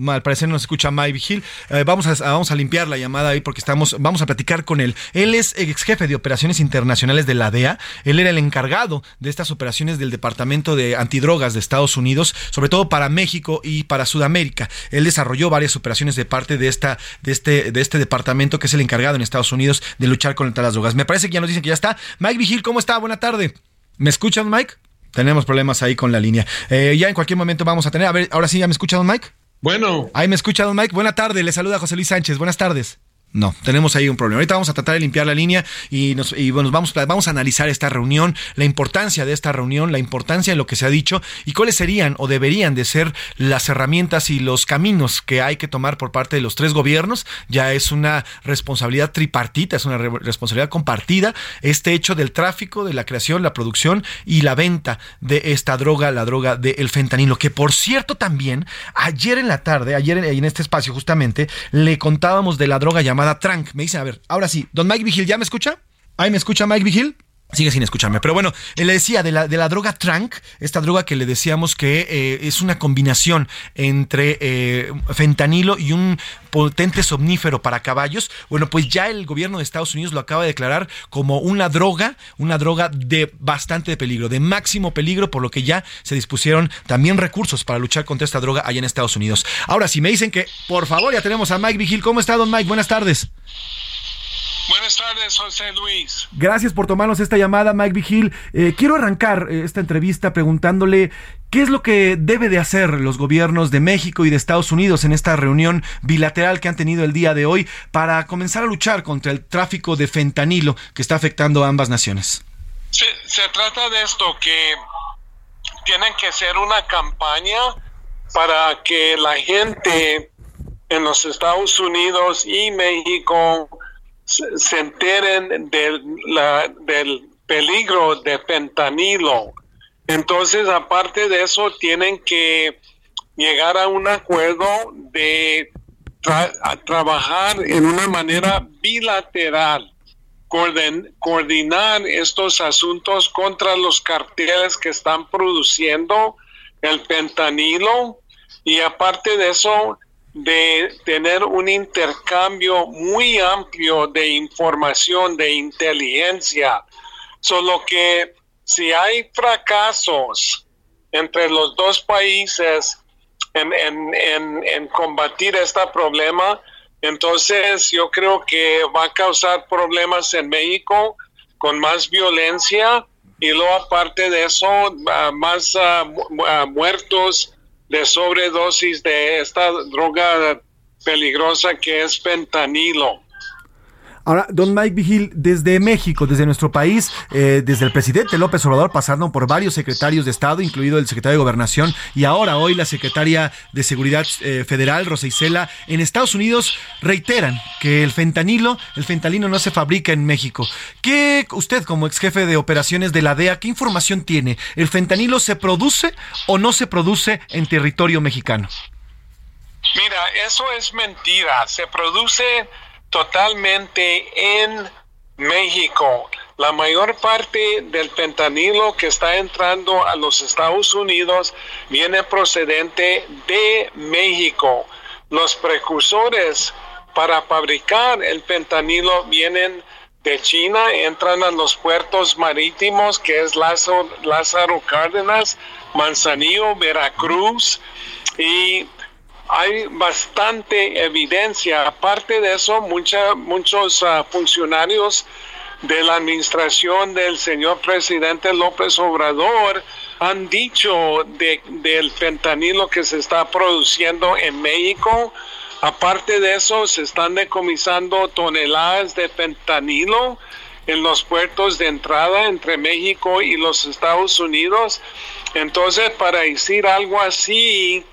Al parecer nos escucha Mike Vigil. Eh, vamos, a, vamos a limpiar la llamada ahí porque estamos, vamos a platicar con él. Él es ex jefe de operaciones internacionales de la DEA. Él era el encargado de estas operaciones del Departamento de Antidrogas de Estados Unidos, sobre todo para México y para Sudamérica. Él desarrolló varias operaciones de parte de, esta, de, este, de este departamento que es el encargado en Estados Unidos de luchar contra las drogas. Me parece que ya nos dicen que ya está. Mike Vigil, ¿cómo está? Buena tarde. ¿Me escuchan, Mike? Tenemos problemas ahí con la línea. Eh, ya en cualquier momento vamos a tener. A ver, ahora sí, ¿ya me escuchan, Mike?
Bueno.
Ahí me escucha don Mike. Buena tarde, le saluda José Luis Sánchez. Buenas tardes. No, tenemos ahí un problema. Ahorita vamos a tratar de limpiar la línea y, nos, y bueno, vamos, vamos a analizar esta reunión, la importancia de esta reunión, la importancia de lo que se ha dicho y cuáles serían o deberían de ser las herramientas y los caminos que hay que tomar por parte de los tres gobiernos. Ya es una responsabilidad tripartita, es una responsabilidad compartida. Este hecho del tráfico, de la creación, la producción y la venta de esta droga, la droga del fentanilo, que por cierto también ayer en la tarde, ayer en este espacio justamente, le contábamos de la droga llamada Trank. Me dice, a ver, ahora sí, don Mike Vigil, ¿ya me escucha? ¿Ahí me escucha Mike Vigil? Sigue sin escucharme, pero bueno, le decía de la, de la droga Trank, esta droga que le decíamos que eh, es una combinación entre eh, fentanilo y un potente somnífero para caballos. Bueno, pues ya el gobierno de Estados Unidos lo acaba de declarar como una droga, una droga de bastante peligro, de máximo peligro, por lo que ya se dispusieron también recursos para luchar contra esta droga allá en Estados Unidos. Ahora, si me dicen que, por favor, ya tenemos a Mike Vigil. ¿Cómo está, don Mike? Buenas tardes.
Buenas tardes, José Luis.
Gracias por tomarnos esta llamada, Mike Vigil. Eh, quiero arrancar eh, esta entrevista preguntándole qué es lo que debe de hacer los gobiernos de México y de Estados Unidos en esta reunión bilateral que han tenido el día de hoy para comenzar a luchar contra el tráfico de fentanilo que está afectando a ambas naciones.
Se, se trata de esto, que tienen que ser una campaña para que la gente en los Estados Unidos y México se enteren del, peligro de fentanilo. Entonces, aparte de eso, tienen que llegar a un acuerdo de trabajar en una manera bilateral, coordinar estos asuntos contra los carteles que están produciendo el fentanilo y aparte de eso, de tener un intercambio muy amplio de información, de inteligencia. Solo que si hay fracasos entre los dos países en, en, en, combatir este problema, Entonces yo creo que va a causar problemas en México con más violencia y luego aparte de eso más ah, ah, muertos de sobredosis de esta droga peligrosa que es fentanilo.
Ahora, don Mike Vigil, desde México, desde nuestro país, eh, desde el presidente López Obrador, pasando por varios secretarios de Estado, incluido el secretario de Gobernación, y ahora hoy la secretaria de Seguridad eh, Federal, Rosa Isela, en Estados Unidos reiteran que el fentanilo, el fentanilo no se fabrica en México. ¿Qué usted, como ex jefe de operaciones de la DEA, qué información tiene? ¿El fentanilo se produce o no se produce en territorio mexicano?
Mira, eso es mentira. Se produce totalmente en México. La mayor parte del fentanilo que está entrando a los Estados Unidos viene procedente de México. Los precursores para fabricar el fentanilo vienen de China, entran a los puertos marítimos que es Lázaro, Lázaro Cárdenas, Manzanillo, Veracruz y hay bastante evidencia. Aparte de eso, muchos ah, funcionarios de la administración del señor presidente López Obrador han dicho del fentanilo que se está produciendo en México. Aparte de eso, se están decomisando toneladas de fentanilo en los puertos de entrada entre México y los Estados Unidos. Entonces, para decir algo así,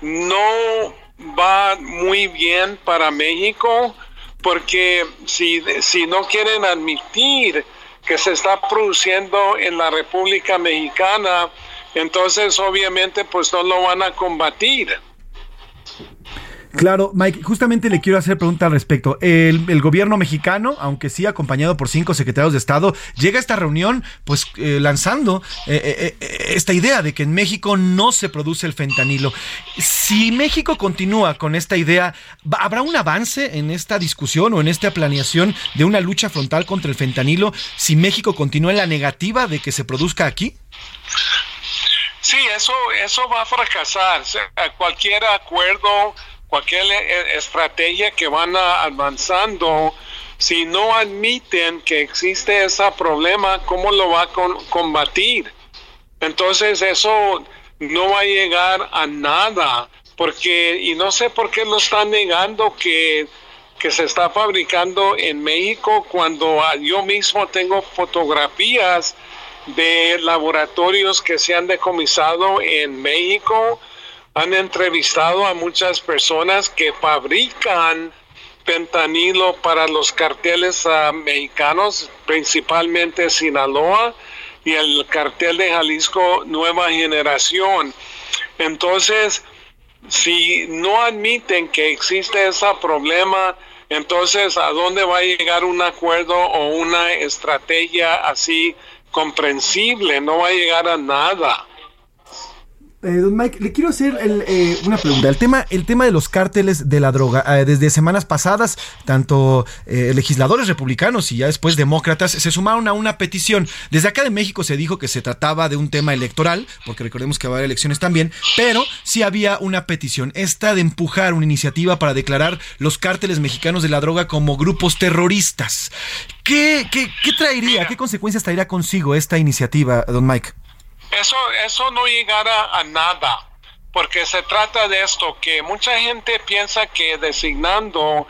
no va muy bien para México porque si, si no quieren admitir que se está produciendo en la República Mexicana, entonces obviamente pues no lo van a combatir.
Claro, Mike, justamente le quiero hacer pregunta al respecto. El, gobierno mexicano, aunque sí acompañado por cinco secretarios de Estado, llega a esta reunión pues eh, lanzando eh, eh, esta idea de que en México no se produce el fentanilo. Si México continúa con esta idea, ¿habrá un avance en esta discusión o en esta planeación de una lucha frontal contra el fentanilo si México continúa en la negativa de que se produzca aquí?
Sí, eso, eso va a fracasar. Cualquier acuerdo cualquier e-, estrategia que van avanzando, si no admiten que existe ese problema, ¿cómo lo va a combatir? Entonces eso no va a llegar a nada, porque, y no sé por qué lo están negando que, que se está fabricando en México cuando yo mismo tengo fotografías de laboratorios que se han decomisado en México, han entrevistado a muchas personas que fabrican fentanilo para los carteles ah, mexicanos, principalmente Sinaloa y el cartel de Jalisco Nueva Generación. Entonces, si no admiten que existe ese problema, entonces, ¿a dónde va a llegar un acuerdo o una estrategia así comprensible? No va a llegar a nada.
Eh, don Mike, le quiero hacer eh, una pregunta. El tema, el tema de los cárteles de la droga. Eh, desde semanas pasadas, tanto legisladores republicanos y ya después demócratas se sumaron a una petición. Desde acá de México se dijo que se trataba de un tema electoral, porque recordemos que va a haber elecciones también, pero sí había una petición, esta de empujar una iniciativa para declarar los cárteles mexicanos de la droga como grupos terroristas. ¿Qué, qué, qué traería, qué consecuencias traería consigo esta iniciativa, don Mike?
Eso, eso no llegará a nada, porque se trata de esto, que mucha gente piensa que designando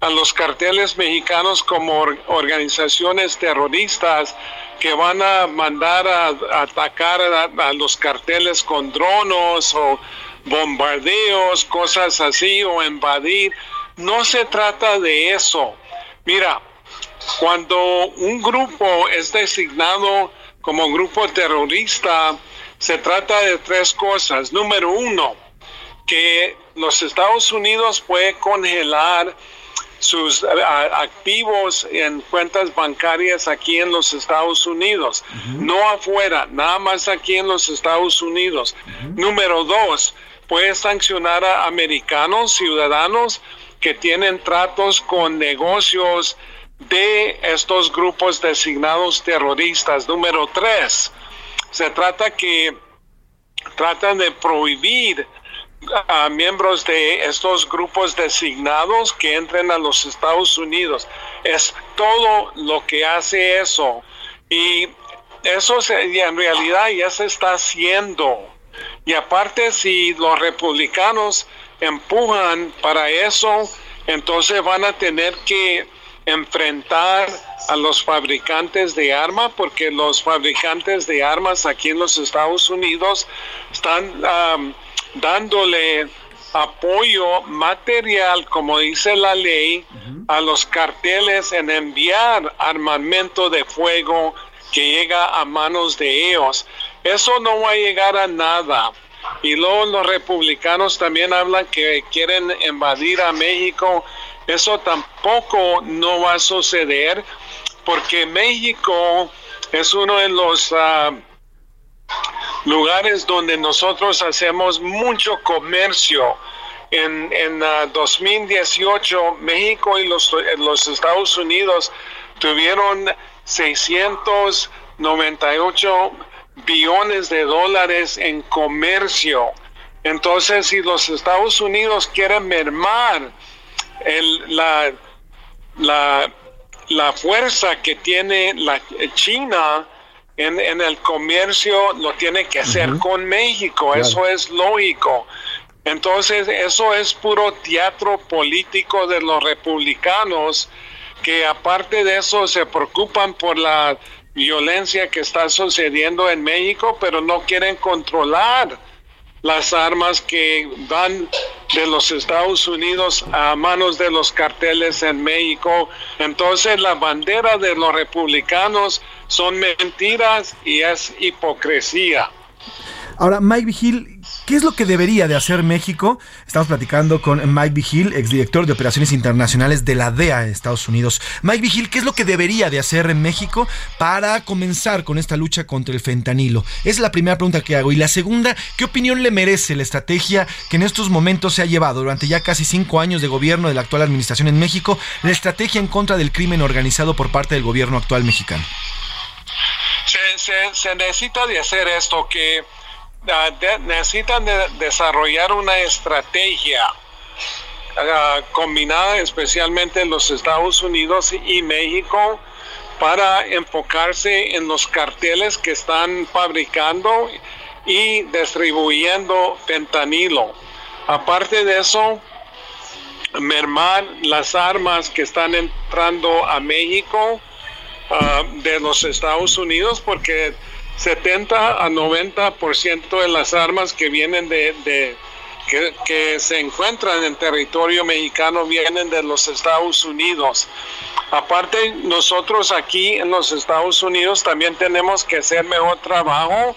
a los carteles mexicanos como organizaciones terroristas que van a mandar a, atacar a, los carteles con dronos o bombardeos, cosas así, o invadir. No se trata de eso. Mira, cuando un grupo es designado como grupo terrorista, se trata de tres cosas. Número uno, que los Estados Unidos puede congelar sus activos en cuentas bancarias aquí en los Estados Unidos, no afuera, nada más aquí en los Estados Unidos. Número dos, puede sancionar a americanos, ciudadanos que tienen tratos con negocios de estos grupos designados terroristas. Número tres, se trata que tratan de prohibir a miembros de estos grupos designados que entren a los Estados Unidos. Es todo lo que hace eso. Y eso en realidad ya se está haciendo. Y aparte, si los republicanos empujan para eso, entonces van a tener que enfrentar a los fabricantes de armas, porque los fabricantes de armas aquí en los Estados Unidos están dándole apoyo material, como dice la ley, a los carteles en enviar armamento de fuego que llega a manos de ellos. Eso no va a llegar a nada. Y luego los republicanos también hablan que quieren invadir a México. Eso tampoco no va a suceder porque México es uno de los ah, lugares donde nosotros hacemos mucho comercio. En, en 2018 ah, México y los, los Estados Unidos tuvieron 698 billones de dólares en comercio. Entonces, si los Estados Unidos quieren mermar el, la, la, la, fuerza que tiene la China en, en, el comercio, lo tiene que hacer con México. Eso es lógico. Entonces, eso es puro teatro político de los republicanos que aparte de eso se preocupan por la violencia que está sucediendo en México, pero no quieren controlar las armas que van de los Estados Unidos a manos de los carteles en México. Entonces la bandera de los republicanos son mentiras y es hipocresía.
Ahora, Mike Vigil, ¿qué es lo que debería de hacer México? Estamos platicando con Mike Vigil, exdirector de Operaciones Internacionales de la DEA de Estados Unidos. Mike Vigil, ¿qué es lo que debería de hacer en México para comenzar con esta lucha contra el fentanilo? Esa es la primera pregunta que hago. Y la segunda, ¿qué opinión le merece la estrategia que en estos momentos se ha llevado durante ya casi cinco años de gobierno de la actual administración en México, la estrategia en contra del crimen organizado por parte del gobierno actual mexicano?
Se, se necesita de hacer esto que Ah, necesitan desarrollar una estrategia ah, combinada especialmente en los Estados Unidos y México para enfocarse en los carteles que están fabricando y distribuyendo fentanilo. Aparte de eso, mermar las armas que están entrando a México ah, de los Estados Unidos porque 70 a 90% de las armas que vienen de, que, se encuentran en territorio mexicano vienen de los Estados Unidos. Aparte, nosotros aquí en los Estados Unidos también tenemos que hacer mejor trabajo,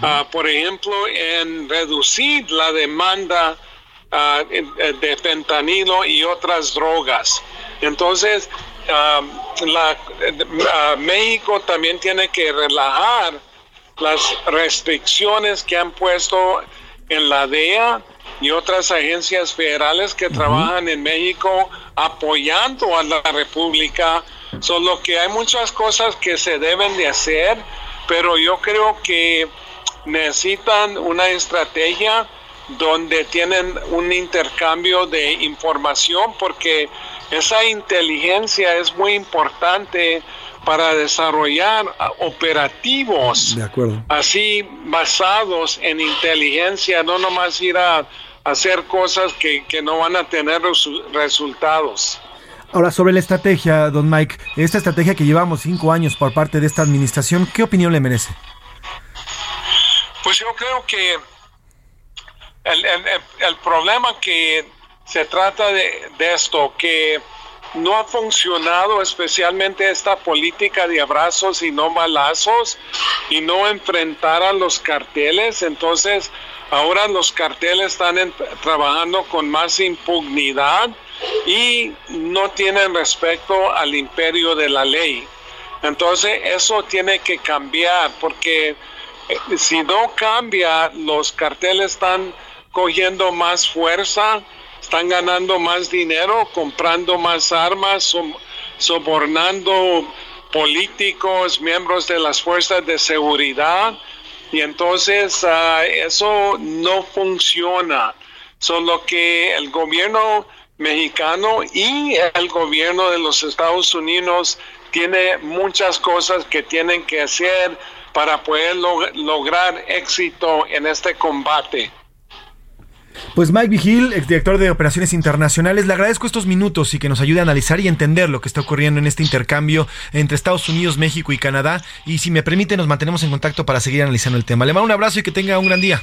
ah, por ejemplo, en reducir la demanda ah, de fentanilo y otras drogas. Entonces, ah, la, México también tiene que relajar las restricciones que han puesto en la DEA y otras agencias federales que trabajan en México apoyando a la República. Solo que hay muchas cosas que se deben de hacer, pero yo creo que necesitan una estrategia donde tienen un intercambio de información porque esa inteligencia es muy importante para desarrollar operativos así basados en inteligencia, no nomás ir a hacer cosas que, no van a tener resultados.
Ahora, sobre la estrategia, don Mike, esta estrategia que llevamos cinco años por parte de esta administración, ¿qué opinión le merece?
Pues yo creo que el, el problema que se trata de, esto, que no ha funcionado especialmente esta política de abrazos y no balazos y no enfrentar a los carteles. Entonces, ahora los carteles están trabajando con más impunidad y no tienen respecto al imperio de la ley. Entonces, eso tiene que cambiar porque eh, si no cambia, los carteles están cogiendo más fuerza están ganando más dinero, comprando más armas, sobornando políticos, miembros de las fuerzas de seguridad. Y entonces ah, eso no funciona. Solo que el gobierno mexicano y el gobierno de los Estados Unidos tiene muchas cosas que tienen que hacer para poder lograr éxito en este combate.
Pues Mike Vigil, exdirector de Operaciones Internacionales, le agradezco estos minutos y que nos ayude a analizar y entender lo que está ocurriendo en este intercambio entre Estados Unidos, México y Canadá. Y si me permite, nos mantenemos en contacto para seguir analizando el tema. Le mando un abrazo y que tenga un gran día.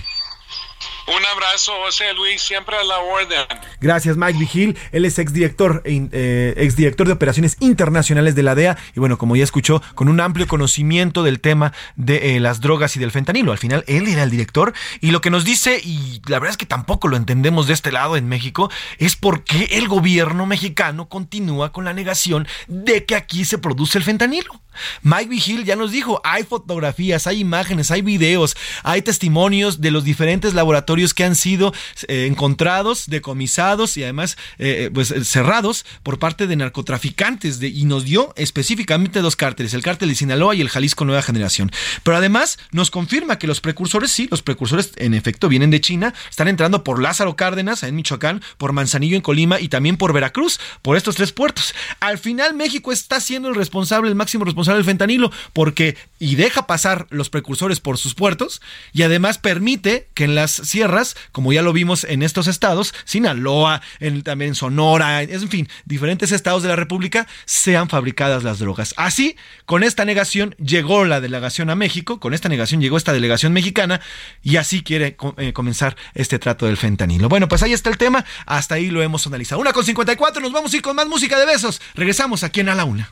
Un abrazo, José Luis, siempre a la orden.
Gracias, Mike Vigil. Él es exdirector, eh, exdirector de operaciones internacionales de la DEA y bueno, como ya escuchó, con un amplio conocimiento del tema de eh, las drogas y del fentanilo. Al final, él era el director y lo que nos dice, y la verdad es que tampoco lo entendemos de este lado en México, es por qué el gobierno mexicano continúa con la negación de que aquí se produce el fentanilo. Mike Vigil ya nos dijo, hay fotografías, hay imágenes, hay videos, hay testimonios de los diferentes laboratorios que han sido eh, encontrados, decomisados y además eh, eh, pues cerrados por parte de narcotraficantes y nos dio específicamente dos cárteles, el cártel de Sinaloa y el Jalisco Nueva Generación. Pero además nos confirma que los precursores, sí, los precursores en efecto vienen de China, están entrando por Lázaro Cárdenas en Michoacán, por Manzanillo en Colima y también por Veracruz, por estos tres puertos. Al final México está siendo el responsable, el máximo responsable el fentanilo, porque y deja pasar los precursores por sus puertos y además permite que en las sierras, como ya lo vimos en estos estados, Sinaloa, también Sonora, en fin, diferentes estados de la República, sean fabricadas las drogas. Así, con esta negación llegó la delegación a México, con esta negación llegó esta delegación mexicana y así quiere eh, comenzar este trato del fentanilo. Bueno, pues ahí está el tema, hasta ahí lo hemos analizado. Una con 54, nos vamos a ir con más música de besos. Regresamos aquí en A la Una.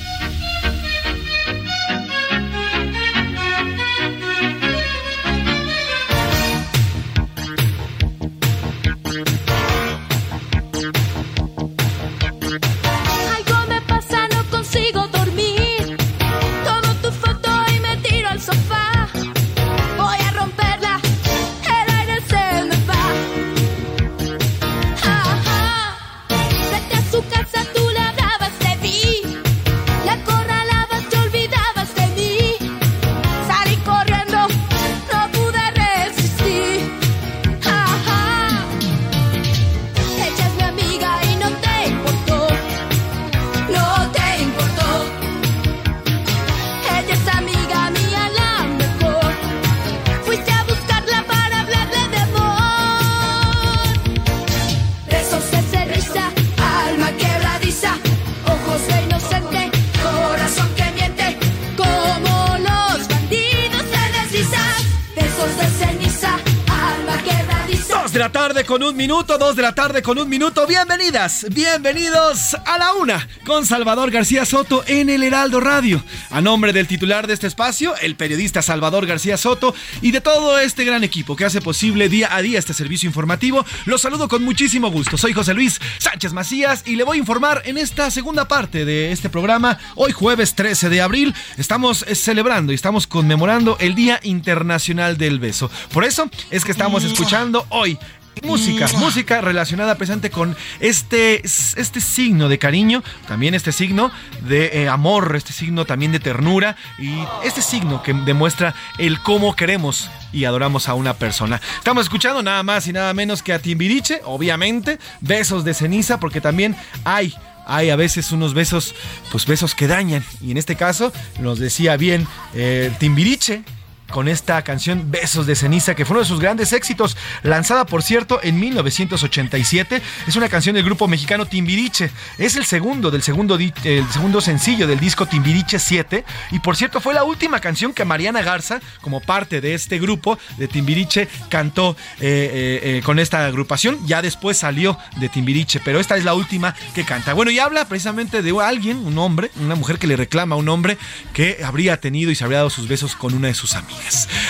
Con un minuto, dos de la tarde con un minuto. Bienvenidas, bienvenidos a la una con Salvador García Soto en el Heraldo Radio. A nombre del titular de este espacio, el periodista Salvador García Soto y de todo este gran equipo que hace posible día a día este servicio informativo, los saludo con muchísimo gusto. Soy José Luis Sánchez Macías y le voy a informar en esta segunda parte de este programa. Hoy jueves 13 de abril estamos eh, celebrando y estamos conmemorando el Día Internacional del Beso. Por eso es que estamos escuchando hoy Música, música relacionada presente con este, este signo de cariño, también este signo de eh, amor, este signo también de ternura y este signo que demuestra el cómo queremos y adoramos a una persona. Estamos escuchando nada más y nada menos que a Timbiriche, obviamente, besos de ceniza, porque también hay hay a veces unos besos, pues besos que dañan. Y en este caso, nos decía bien eh, Timbiriche, con esta canción Besos de Ceniza, que fue uno de sus grandes éxitos, lanzada por cierto en 1987. Es una canción del grupo mexicano Timbiriche. Es el segundo del segundo, el segundo sencillo del disco Timbiriche 7. Y por cierto, fue la última canción que Mariana Garza, como parte de este grupo de Timbiriche, cantó eh, eh, eh, con esta agrupación. Ya después salió de Timbiriche, pero esta es la última que canta. Bueno, y habla precisamente de alguien, un hombre, una mujer que le reclama a un hombre que habría tenido y se habría dado sus besos con una de sus amigas.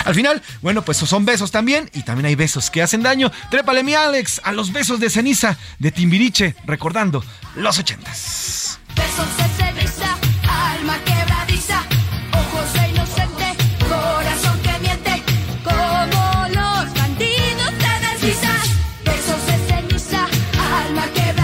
Al final, bueno, pues son besos también y también hay besos que hacen daño. Trépale mi Alex a los besos de ceniza de Timbiriche, recordando los ochentas.
besos de ceniza,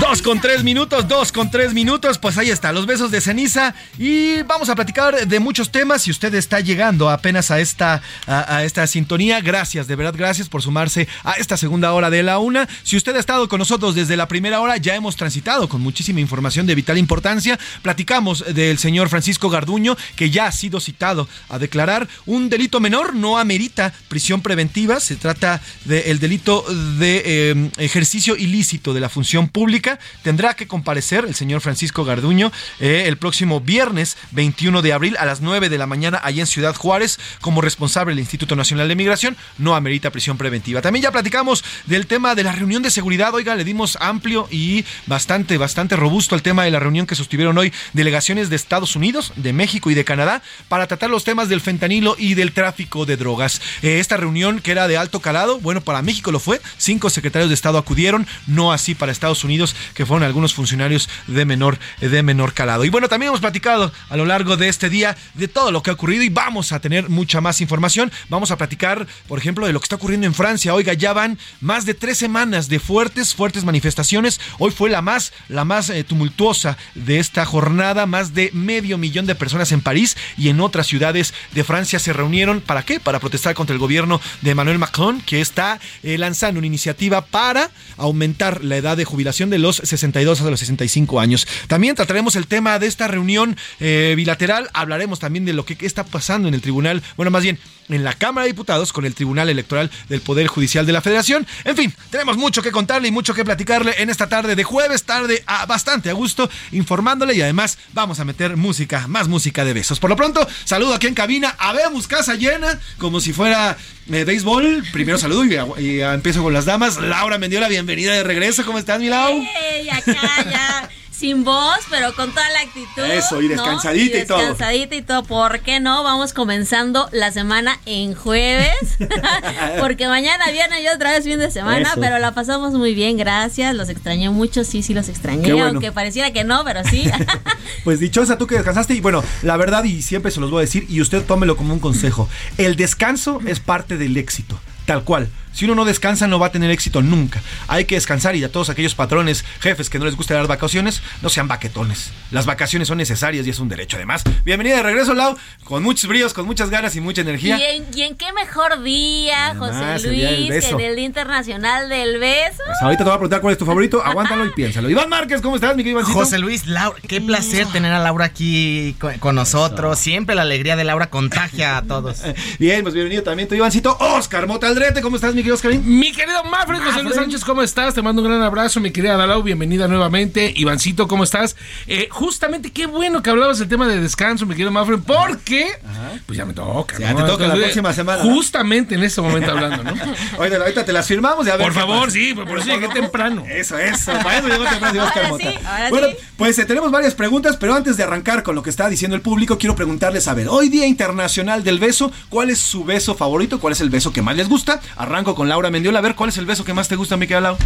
Dos con tres minutos, dos con tres minutos, pues ahí está, los besos de ceniza y vamos a platicar de muchos temas. Si usted está llegando apenas a esta, a, esta sintonía, gracias, de verdad gracias por sumarse a esta segunda hora de la una. Si usted ha estado con nosotros desde la primera hora, ya hemos transitado con muchísima información de vital importancia. Platicamos del señor Francisco Garduño, que ya ha sido citado a declarar un delito menor, no amerita prisión preventiva, se trata del delito de eh, ejercicio ilícito de la función pública. Tendrá que comparecer el señor Francisco Garduño eh, el próximo viernes 21 de abril a las 9 de la mañana allá en Ciudad Juárez como responsable del Instituto Nacional de Migración. No amerita prisión preventiva. También ya platicamos del tema de la reunión de seguridad. Oiga, le dimos amplio y bastante, bastante robusto al tema de la reunión que sostuvieron hoy delegaciones de Estados Unidos, de México y de Canadá para tratar los temas del fentanilo y del tráfico de drogas. Eh, esta reunión que era de alto calado, bueno, para México lo fue. Cinco secretarios de Estado acudieron, no así para Estados Unidos, que fueron algunos funcionarios de menor, de menor calado. Y bueno, también hemos platicado a lo largo de este día de todo lo que ha ocurrido y vamos a tener mucha más información. Vamos a platicar, por ejemplo, de lo que está ocurriendo en Francia. Oiga, ya van más de tres semanas de fuertes, fuertes manifestaciones. Hoy fue la más, la más eh, tumultuosa de esta jornada. Más de medio millón de personas en París y en otras ciudades de Francia se reunieron. ¿Para qué? Para protestar contra el gobierno de Emmanuel Macron, que está eh, lanzando una iniciativa para aumentar la edad de jubilación de los 62 a los 65 años. También trataremos el tema de esta reunión eh, bilateral. Hablaremos también de lo que está pasando en el tribunal, bueno, más bien en la Cámara de Diputados con el Tribunal Electoral del Poder Judicial de la Federación. En fin, tenemos mucho que contarle y mucho que platicarle en esta tarde de jueves, tarde a bastante a gusto, informándole y además vamos a meter música, más música de besos. Por lo pronto, saludo aquí en cabina, habemos casa llena, como si fuera eh, béisbol. Primero saludo y, empiezo con las damas. Laura Mendiola, bienvenida de regreso. ¿Cómo estás?
Hey, acá ya sin voz, pero con toda la actitud.
Eso, y descansadita
¿no?
y, y todo.
Descansadita y todo. ¿Por qué no? Vamos comenzando la semana en jueves. Porque mañana viene yo otra vez fin de semana, Eso. pero la pasamos muy bien, gracias. Los extrañé mucho, sí, sí los extrañé, bueno. aunque pareciera que no, pero sí.
pues dichosa tú que descansaste. Y bueno, la verdad, y siempre se los voy a decir, y usted tómelo como un consejo. El descanso es parte del éxito, tal cual. Si uno no descansa, no va a tener éxito nunca. Hay que descansar y a todos aquellos patrones, jefes que no les gusta dar vacaciones, no sean baquetones. Las vacaciones son necesarias y es un derecho. Además, bienvenida de regreso, Lau, con muchos bríos, con muchas ganas y mucha energía.
¿Y en, y en qué mejor día, Además, José Luis, en el Día Internacional del Beso?
Pues ahorita te voy a preguntar cuál es tu favorito. Aguántalo y piénsalo. Iván Márquez, ¿cómo estás, mi querido Ivancito?
José Luis, Laura, qué placer tener a Laura aquí con, con nosotros. Eso. Siempre la alegría de Laura contagia a todos.
Bien, pues bienvenido también tu Ivancito. Oscar Motaldrete, ¿cómo estás, mi querido Oscarín?
Mi querido Mafred, José Luis Sánchez, ¿cómo estás? Te mando un gran abrazo, mi querida Dalau, bienvenida nuevamente. Ivancito, ¿cómo estás? Eh, justamente, qué bueno que hablabas del tema de descanso, mi querido Mafred, porque Ajá. pues ya me toca.
Ya ¿no? te toca Entonces, la próxima semana.
Justamente en este momento hablando, ¿no?
Oye, ahorita te las firmamos y a ver
Por favor, pasa. sí, por eso llegué temprano.
Eso, eso. Para eso llegó temprano Oscar Mota. Sí, bueno, sí. pues eh, tenemos varias preguntas, pero antes de arrancar con lo que está diciendo el público, quiero preguntarles, a ver, hoy Día Internacional del Beso, ¿cuál es su beso favorito? ¿Cuál es el beso que más les gusta? Arranco con Laura Mendiola, a ver, ¿cuál es el beso que más te gusta, Miquel Lau?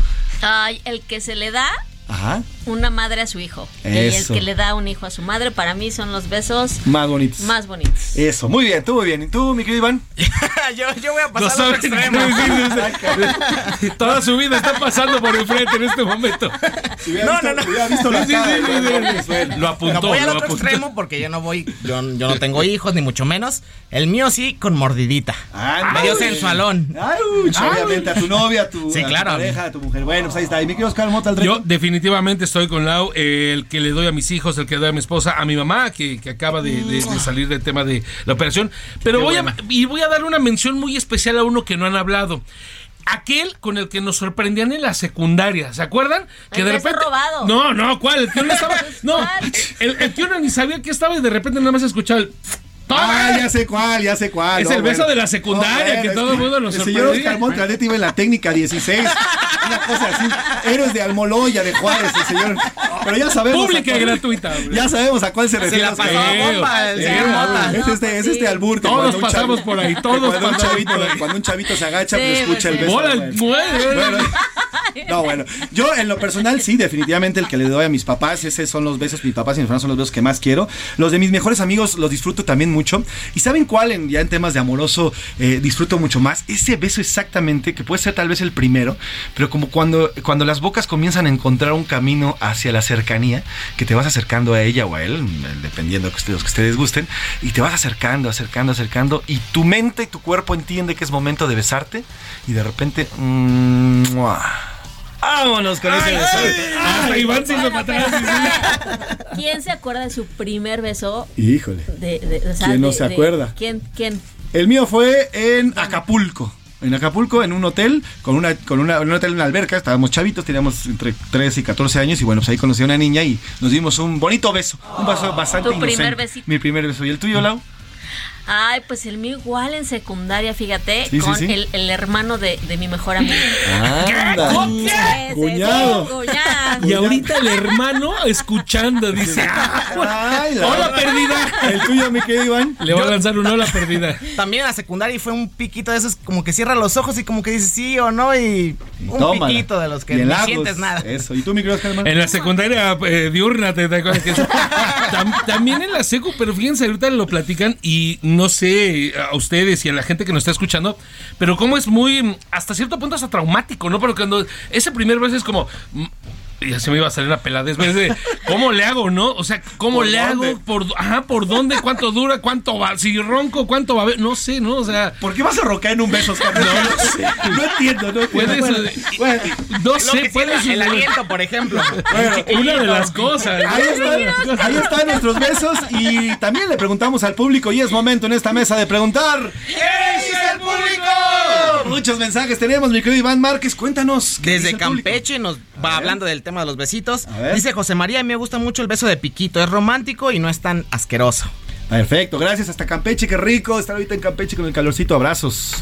Ay, el que se le da
Ajá.
Una madre a su hijo.
Eso.
Y el que le da un hijo a su madre, para mí son los besos
más bonitos.
Más bonitos.
Eso, muy bien, tú muy bien. ¿Y tú, mi querido Iván?
yo, yo voy a pasar al extremo.
Toda su vida está pasando por enfrente en este momento.
Si no, visto, no, no. Hubiera visto la sí,
sí, sí, Lo apuntó.
No voy al otro
apuntó.
extremo porque yo no voy, yo, yo no tengo hijos, ni mucho menos. El mío sí, con mordidita.
Ah,
Medio sensualón.
Ay, obviamente, a tu novia, a tu,
sí, claro.
a tu pareja, a tu mujer. Bueno, pues ahí está. ¿Y mi querido Oscar Mota al
Yo definitivamente estoy con Lau, eh, el que le doy a mis hijos, el que le doy a mi esposa, a mi mamá, que, que acaba de, de, de, salir del tema de la operación. Pero Qué voy bueno. a, y voy a dar una mención muy especial a uno que no han hablado aquel con el que nos sorprendían en la secundaria, ¿se acuerdan?
Que el de repente robado.
No, no, ¿cuál? El tío no estaba No, el, el tío no ni sabía que estaba y de repente nada más escuchaba el
Ah, ya sé cuál, ya sé cuál.
Es
no,
el beso
bueno.
de la secundaria,
no,
que todo el mundo nos
El señor Oscar Montalet iba en la técnica 16. Una cosa así. Héroes de Almoloya, de Juárez, el señor. Pero ya sabemos.
Pública y gratuita. güey.
Ya sabemos a cuál se
Se
refiere.
la pasaba bomba, el
Sí,
señor Mota.
Es este, es este albur. que
Todos pasamos por ahí, todos
cuando un chavito-
por ahí.
Cuando un chavito se agacha,
Sí,
pues escucha el
pues,
beso.
Bola,
bueno.
muere.
Bueno, no, bueno. Yo, en lo personal, sí, definitivamente el que le doy a mis papás, ese son los besos, mis papás y mis hermanos son los besos que más quiero. Los de mis mejores amigos los disfruto también mucho. ¿Y saben cuál? En, ya en temas de amoroso, eh, disfruto mucho más. Ese beso exactamente, que puede ser tal vez el primero, pero como cuando, cuando las bocas comienzan a encontrar un camino hacia la cercanía, que te vas acercando a ella o a él, dependiendo de los que ustedes gusten, y te vas acercando, acercando, acercando, y tu mente y tu cuerpo entiende que es momento de besarte, y de repente... mm, ¡mua! Vámonos con ese beso.
Hasta Iván se hizo para atrás.
¿Quién se acuerda de su primer beso?
Híjole.
De, de- o sea,
¿Quién no
de-
se
de-
acuerda?
¿Quién? ¿Quién?
El mío fue en Acapulco. En Acapulco, en un hotel, con una, con una, en un hotel en una alberca, estábamos chavitos, teníamos entre 13 y 14 años, y bueno, pues ahí conocí a una niña y nos dimos un bonito beso, un beso bastante
Tu primer
inocente.
besito.
Mi primer beso. ¿Y el tuyo, Lau?
Ay, pues el mío igual en secundaria, fíjate,
Sí,
con
sí.
El, el hermano de, de mi mejor amigo.
Anda.
Sí, sí,
Cuñado.
Y ahorita el hermano escuchando dice:
Ay, la-
¡Hola, perdida!
El tuyo, mi querido Iván.
Le voy a lanzar un hola perdida.
También en la secundaria y fue un piquito de esos como que cierra los ojos y como que dice sí o no y un
Tómala.
piquito de los que no
Lagos,
sientes nada.
Eso. ¿Y tú, mi querido Germán?
En la secundaria eh, diurna, te, te acuerdas que también en la secu, pero fíjense, ahorita lo platican y no sé a ustedes y a la gente que nos está escuchando, pero como es muy, hasta cierto punto hasta traumático, ¿no? Pero cuando ese primer beso es como... Ya se me iba a salir una peladez, pero es de, ¿cómo le hago, no? O sea, ¿cómo
¿Por
le
dónde?
hago? Por, ajá, ¿por dónde? ¿Cuánto dura? ¿Cuánto va? Si ronco, ¿cuánto va a haber? No sé, ¿no? O sea...
¿Por qué vas a rocar en un beso, Oscar? No, sé. No entiendo, no entiendo.
Puedes,
Bueno, bueno.
no sé,
cierra el aliento, por ejemplo.
Bueno,
Una de las cosas.
Ahí están, ahí están nuestros besos y también le preguntamos al público y es momento en esta mesa de preguntar
¿Qué dice el público?
Muchos mensajes tenemos, mi querido Iván Márquez, cuéntanos. ¿qué dice
Desde? Campeche nos va hablando del tema de los besitos. Dice José María, a mí me gusta mucho el beso de piquito, es romántico y no es tan asqueroso.
Perfecto, gracias hasta Campeche, qué rico estar ahorita en Campeche con el calorcito, abrazos.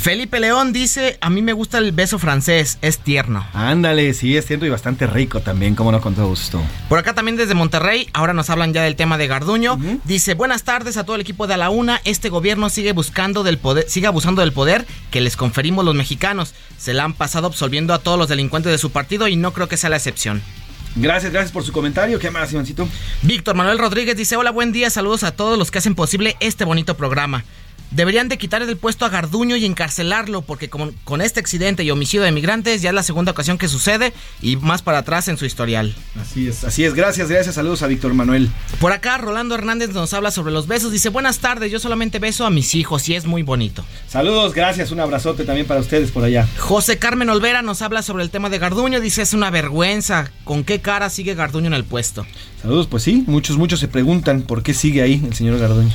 Felipe León dice, a mí me gusta el beso francés, es tierno.
Ándale, sí, es cierto y bastante rico también, como no, con todo gusto.
Por acá también desde Monterrey, ahora nos hablan ya del tema de Garduño. Dice, buenas tardes a todo el equipo de A la Una. Este gobierno sigue buscando del poder, sigue abusando del poder que les conferimos los mexicanos. Se la han pasado absolviendo a todos los delincuentes de su partido y no creo que sea la excepción.
Gracias, gracias por su comentario. ¿Qué más, Ivancito?
Víctor Manuel Rodríguez dice, hola, buen día, saludos a todos los que hacen posible este bonito programa. Deberían de quitar el puesto a Garduño y encarcelarlo porque con, con este accidente y homicidio de migrantes ya es la segunda ocasión que sucede y más para atrás en su historial.
Así es, así es. Gracias, gracias. Saludos a Víctor Manuel.
Por acá Rolando Hernández nos habla sobre los besos. Dice, buenas tardes, yo solamente beso a mis hijos y es muy bonito.
Saludos, gracias. Un abrazote también para ustedes por allá.
José Carmen Olvera nos habla sobre el tema de Garduño. Dice, es una vergüenza. ¿Con qué cara sigue Garduño en el puesto?
Saludos, pues sí, muchos, muchos se preguntan por qué sigue ahí el señor Garduño.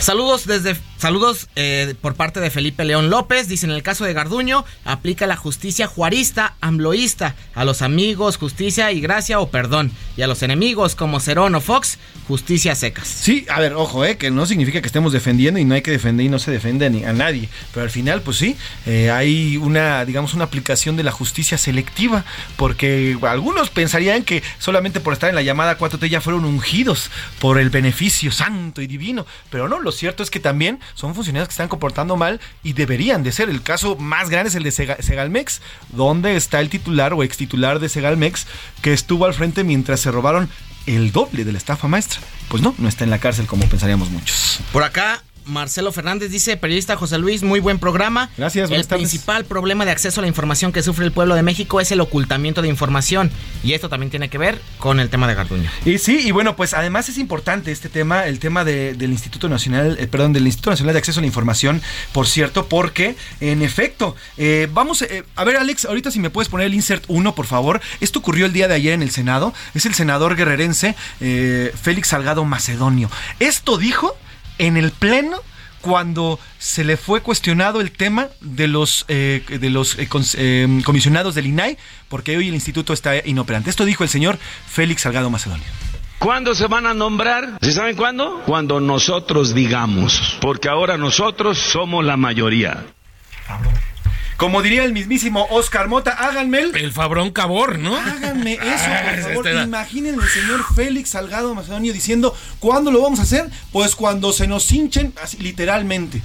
Saludos desde saludos eh, por parte de Felipe León López. Dice en el caso de Garduño aplica la justicia juarista, ambloísta, a los amigos justicia y gracia o perdón, y a los enemigos como Cerón o Fox justicia secas.
Sí, a ver, ojo, eh, que no significa que estemos defendiendo y no hay que defender y no se defiende ni a nadie, pero al final, pues sí, eh, hay una, digamos, una aplicación de la justicia selectiva, porque algunos pensarían que solamente por estar en la llamada 4T ya fueron ungidos por el beneficio santo y divino, pero no, lo cierto es que también son funcionarios que están comportando mal y deberían de ser. El caso más grande es el de Sega- Segalmex, donde está el titular o ex titular de Segalmex que estuvo al frente mientras se robaron el doble de la estafa maestra. Pues no, no está en la cárcel como pensaríamos muchos.
Por acá Marcelo Fernández dice, periodista José Luis, muy buen programa.
Gracias,
El
buenas tardes.
principal problema de acceso a la información que sufre el pueblo de México es el ocultamiento de información. Y esto también tiene que ver con el tema de Garduño.
Y sí, y bueno, pues además es importante este tema, el tema de- del Instituto Nacional, eh, perdón, del Instituto Nacional de Acceso a la Información, por cierto, porque en efecto, eh, vamos, eh, a ver Alex, ahorita si me puedes poner el insert 1, por favor. Esto ocurrió el día de ayer en el Senado, es el senador guerrerense eh, Félix Salgado Macedonio. Esto dijo en el Pleno cuando se le fue cuestionado el tema de los, eh, de los eh, eh, comisionados del INAI, porque hoy el instituto está inoperante. Esto dijo el señor Félix Salgado Macedonio.
¿Cuándo se van a nombrar? ¿Sí saben cuándo? Cuando nosotros digamos, porque ahora nosotros somos la mayoría.
Como diría el mismísimo Oscar Mota, háganme el...
El Fabrón Cabor, ¿no?
Háganme eso,
Ah,
por favor.
este era-
Imaginen el señor Félix Salgado Macedonio diciendo, ¿cuándo lo vamos a hacer? Pues cuando se nos hinchen, así, literalmente.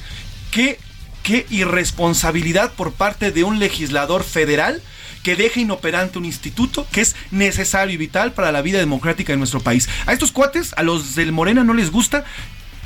¿Qué, qué irresponsabilidad por parte de un legislador federal que deja inoperante un instituto que es necesario y vital para la vida democrática de nuestro país. A estos cuates, a los del Morena, no les gusta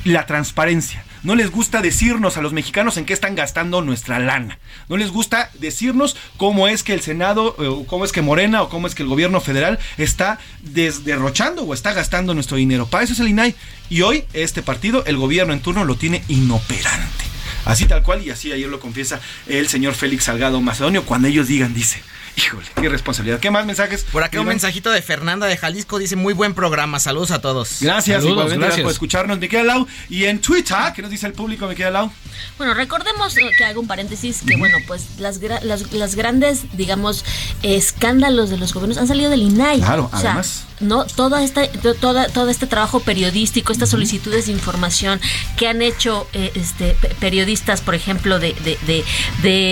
la transparencia. No les gusta decirnos a los mexicanos en qué están gastando nuestra lana. No les gusta decirnos cómo es que el Senado, eh, o cómo es que Morena o cómo es que el gobierno federal está desderrochando o está gastando nuestro dinero. Para eso es el INAI. Y hoy este partido, el gobierno en turno, lo tiene inoperante. Así tal cual, y así ayer lo confiesa el señor Félix Salgado Macedonio, cuando ellos digan, dice, híjole, qué responsabilidad. ¿Qué más mensajes?
Por acá un
Iván?
mensajito de Fernanda de Jalisco dice muy buen programa, saludos a todos.
Gracias,
Saludos,
igualmente
gracias.
por escucharnos, me queda Lau. Y en Twitter, ¿qué nos dice el público, me queda Lau?
Bueno, recordemos eh, que hago un paréntesis que, bueno, pues las, gra- las, las grandes, digamos, escándalos de los gobiernos han salido del INAI.
Claro,
O sea,
además.
No, toda esta, to- toda, todo este trabajo periodístico, estas solicitudes de información que han hecho eh, este, pe- periodistas, por ejemplo, de, de, de,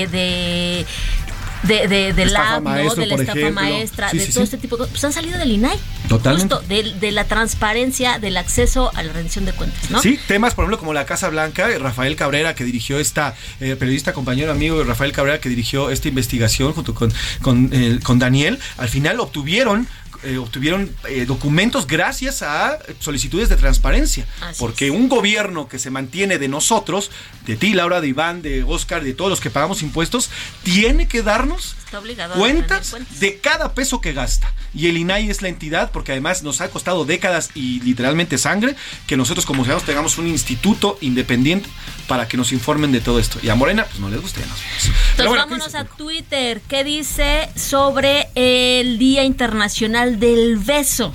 de, de de, de, de
Estafa
lab, ¿no? de la estafa
ejemplo.
maestra,
Sí,
de
sí,
todo
sí.
este tipo de cosas, pues han salido del INAI.
Totalmente.
Justo de, de la transparencia, del acceso a la rendición de cuentas, ¿no?
Sí, temas, por ejemplo, como la Casa Blanca, Rafael Cabrera, que dirigió esta, eh, periodista, compañero, amigo de Rafael Cabrera, que dirigió esta investigación junto con, con, eh, con Daniel, al final obtuvieron eh, obtuvieron eh, documentos gracias a solicitudes de transparencia.
Así
porque un gobierno que se mantiene de nosotros, de ti, Laura, de Iván, de Oscar, de todos los que pagamos impuestos, tiene que darnos Cuentas de cada peso que gasta. Y el INAI es la entidad, porque además nos ha costado décadas y literalmente sangre, que nosotros como ciudadanos tengamos un instituto independiente para que nos informen de todo esto. Y a Morena, pues no les gusta, ya nos vemos.
Entonces
bueno, ¿qué
vámonos a Twitter. ¿Qué dice sobre el Día Internacional del Beso?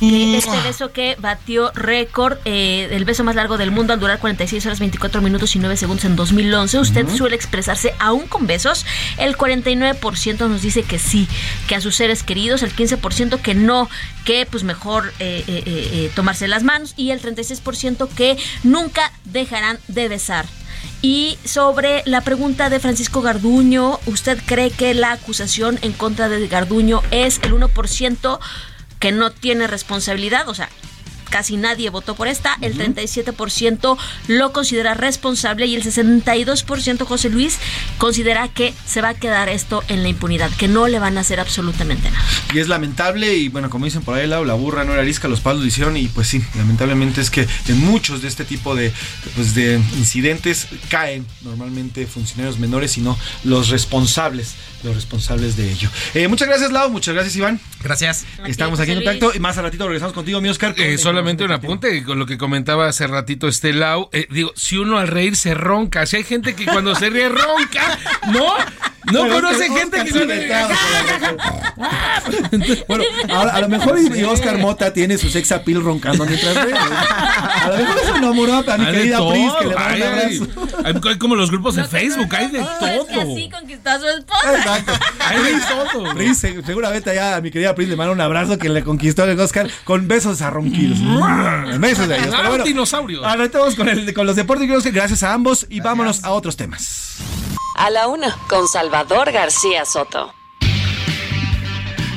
Este beso que batió récord, eh, el beso más largo del mundo al durar 46 horas 24 minutos y 9 segundos en 2011. Usted suele expresarse aún con besos. El 49% nos dice que sí, que a sus seres queridos. El 15% que no, que pues mejor eh, eh, tomarse las manos. Y el 36% que nunca dejarán de besar. Y sobre la pregunta de Francisco Garduño, ¿usted cree que la acusación en contra de Garduño es el 1% que no tiene responsabilidad? O sea, casi nadie votó por esta, el 37% lo considera responsable y el 62% José Luis considera que se va a quedar esto en la impunidad, que no le van a hacer absolutamente nada.
Y es lamentable, y bueno, como dicen por ahí, Lau, la burra no era arisca, los palos lo hicieron, y pues sí, lamentablemente es que en muchos de este tipo de, pues, de incidentes caen normalmente funcionarios menores y no los responsables, los responsables de ello. Eh, muchas gracias, Lau, muchas gracias, Iván.
Gracias.
Estamos aquí en contacto y más al ratito regresamos contigo, mi Oscar.
Eh,
la
solamente un apunte con lo que comentaba hace ratito este Lau. Eh, digo, si uno al reír se ronca, si hay gente que cuando se ríe ronca, ¿no? No conoce
Oscar-
gente que
vetado Bueno, ahora, a lo mejor y, y Oscar Mota tiene su sex appeal roncando mientras ve. A lo mejor se enamoró a mi
Hay de
querida
todo,
Pris, que le
hay- como los grupos de Facebook, hay de
Es que
todo.
así conquistó a su esposa.
Exacto. Pris, se- seguramente allá a mi querida Pris le manda un abrazo que le conquistó el Oscar con besos a ronquidos. besos de ellos. Pero
Ah,
bueno,
dinosaurio.
ahora estamos con, el, con los deportes. Creo que Gracias a ambos y vámonos a otros temas.
A la una, con Salvador García Soto.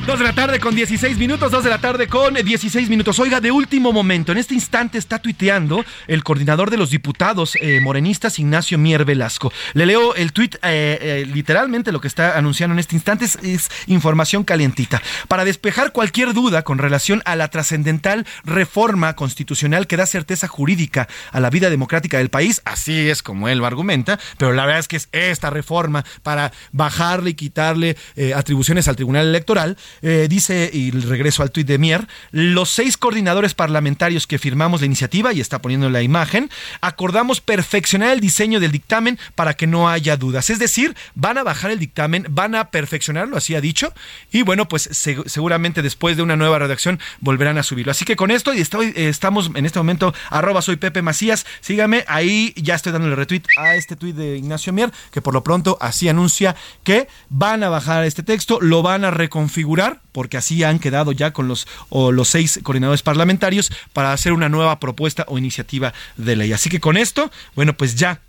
2 de la tarde con 16 minutos, 2 de la tarde con 16 minutos. Oiga, de último momento, en este instante está tuiteando el coordinador de los diputados eh, morenistas, Ignacio Mier Velasco. Le leo el tuit, eh, eh, literalmente lo que está anunciando en este instante es, es información calientita. Para despejar cualquier duda con relación a la trascendental reforma constitucional que da certeza jurídica a la vida democrática del país, así es como él lo argumenta, pero la verdad es que es esta reforma para bajarle y quitarle eh, atribuciones al Tribunal Electoral, eh, dice, y regreso al tuit de Mier, los seis coordinadores parlamentarios que firmamos la iniciativa, y está poniendo la imagen, acordamos perfeccionar el diseño del dictamen para que no haya dudas. Es decir, van a bajar el dictamen, van a perfeccionarlo, así ha dicho, y bueno, pues se- seguramente después de una nueva redacción volverán a subirlo. Así que con esto, y eh, estamos en este momento, arroba soy Pepe Macías, sígame, ahí ya estoy dándole retweet a este tuit de Ignacio Mier, que por lo pronto así anuncia que van a bajar este texto, lo van a reconfigurar, porque así han quedado ya con los, o los seis coordinadores parlamentarios para hacer una nueva propuesta o iniciativa de ley. Así que con esto, bueno, pues ya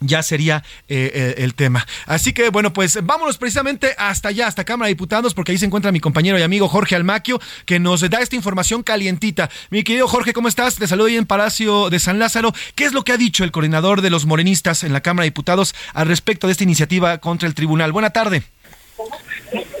ya sería eh, eh, el tema. Así que bueno, pues vámonos precisamente hasta allá, hasta Cámara de Diputados, porque ahí se encuentra mi compañero y amigo Jorge Almaquio, que nos da esta información calientita. Mi querido Jorge, ¿cómo estás? Te saludo ahí en Palacio de San Lázaro. ¿Qué es lo que ha dicho el coordinador de los morenistas en la Cámara de Diputados al respecto de esta iniciativa contra el tribunal? Buena tarde.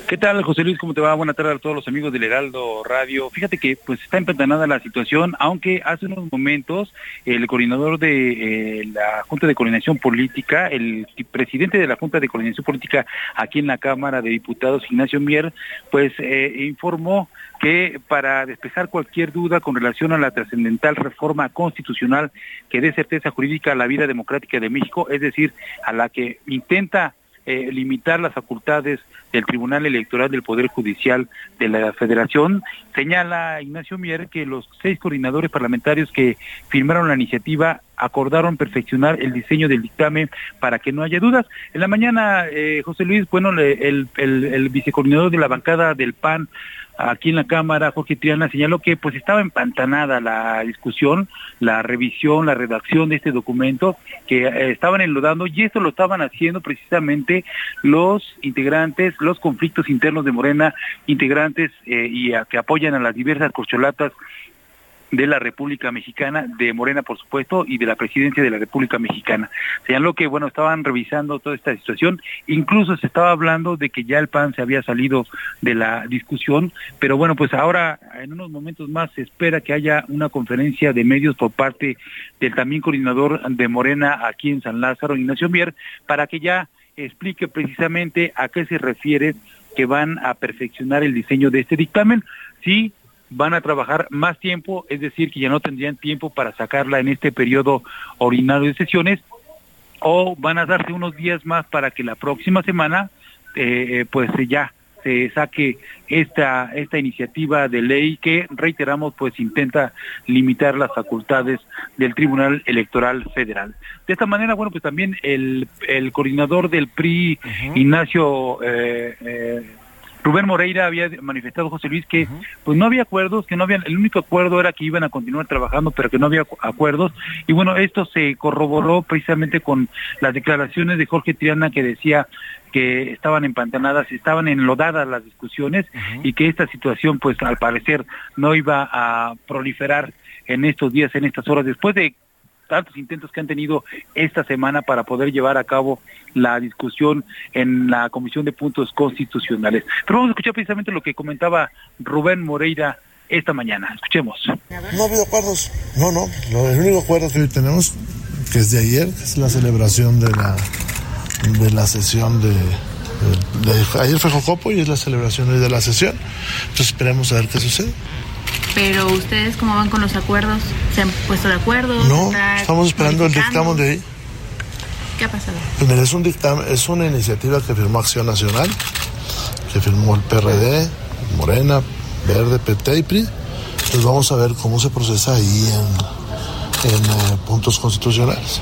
¿Qué tal, José Luis? ¿Cómo te va? Buenas tardes a todos los amigos del Heraldo Radio. Fíjate que pues está empantanada la situación, aunque hace unos momentos el coordinador de eh, la Junta de Coordinación Política, el presidente de la Junta de Coordinación Política aquí en la Cámara de Diputados, Ignacio Mier, pues eh, informó que para despejar cualquier duda con relación a la trascendental reforma constitucional que dé certeza jurídica a la vida democrática de México, es decir, a la que intenta eh, limitar las facultades del Tribunal Electoral del Poder Judicial de la Federación, señala Ignacio Mier que los seis coordinadores parlamentarios que firmaron la iniciativa acordaron perfeccionar el diseño del dictamen para que no haya dudas. En la mañana, eh, José Luis, bueno, el, el, el vicecoordinador de la bancada del PAN, aquí en la Cámara, Jorge Triana, señaló que pues estaba empantanada la discusión, la revisión, la redacción de este documento, que eh, estaban enlodando y esto lo estaban haciendo precisamente los integrantes, los conflictos internos de Morena, integrantes eh, y que apoyan a las diversas corcholatas de la República Mexicana, de Morena por supuesto, y de la presidencia de la República Mexicana. Señaló que, bueno, estaban revisando toda esta situación, incluso se estaba hablando de que ya el PAN se había salido de la discusión, pero bueno, pues ahora en unos momentos más se espera que haya una conferencia de medios por parte del también coordinador de Morena aquí en San Lázaro, Ignacio Mier, para que ya explique precisamente a qué se refiere que van a perfeccionar el diseño de este dictamen. Sí, van a trabajar más tiempo, es decir, que ya no tendrían tiempo para sacarla en este periodo ordinario de sesiones, o van a darse unos días más para que la próxima semana, eh, pues ya se saque esta esta iniciativa de ley que reiteramos pues intenta limitar las facultades del Tribunal Electoral Federal. De esta manera, bueno, pues también el, el coordinador del PRI, Ignacio eh, eh, Rubén Moreira había manifestado, José Luis, que pues no había acuerdos, que no había, el único acuerdo era que iban a continuar trabajando, pero que no había acuerdos. Y bueno, esto se corroboró precisamente con las declaraciones de Jorge Triana que decía que estaban empantanadas, estaban enlodadas las discusiones y que esta situación pues al parecer no iba a proliferar en estos días, en estas horas, después de tantos intentos que han tenido esta semana para poder llevar a cabo la discusión en la Comisión de Puntos Constitucionales. Pero vamos a escuchar precisamente lo que comentaba Rubén Moreira esta mañana. Escuchemos.
No ha habido acuerdos. No, no. El único acuerdo que hoy tenemos, que es de ayer, es la celebración de la, de la sesión de, ayer fue Jocopo y es la celebración de la sesión. Entonces esperemos a ver qué sucede.
Pero ustedes, ¿cómo van con los acuerdos? ¿Se han puesto de acuerdo?
No,
¿Está
estamos esperando el dictamen de ahí.
¿Qué ha pasado?
Pues mira, es un dictamen, es una iniciativa que firmó Acción Nacional, que firmó el PRD, Morena, Verde, PT y PRI. Pues vamos a ver cómo se procesa ahí en, en eh, puntos constitucionales.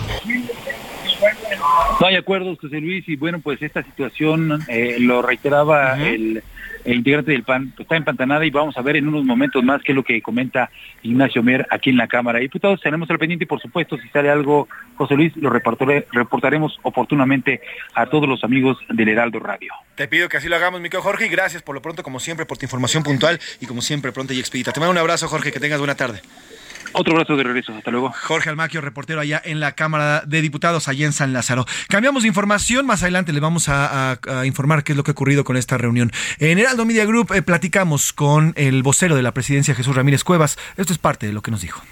No hay acuerdos, José Luis, y bueno, pues esta situación eh, lo reiteraba el, el integrante del PAN, pues, está empantanada y vamos a ver en unos momentos más qué es lo que comenta Ignacio Mier aquí en la Cámara Diputados. Tenemos al pendiente y por supuesto, si sale algo, José Luis, lo reportare- reportaremos oportunamente a todos los amigos del Heraldo Radio.
Te pido que así lo hagamos, mi querido Jorge, y gracias por lo pronto, como siempre, por tu información puntual y como siempre, pronta y expedita. Te mando un abrazo, Jorge, que tengas buena tarde.
Otro abrazo de regreso, hasta luego.
Jorge Almaquio, reportero allá en la Cámara de Diputados, allá en San Lázaro. Cambiamos de información, más adelante le vamos a, a- a informar qué es lo que ha ocurrido con esta reunión. En Heraldo Media Group eh, platicamos con el vocero de la presidencia, Jesús Ramírez Cuevas. Esto es parte de lo que nos dijo.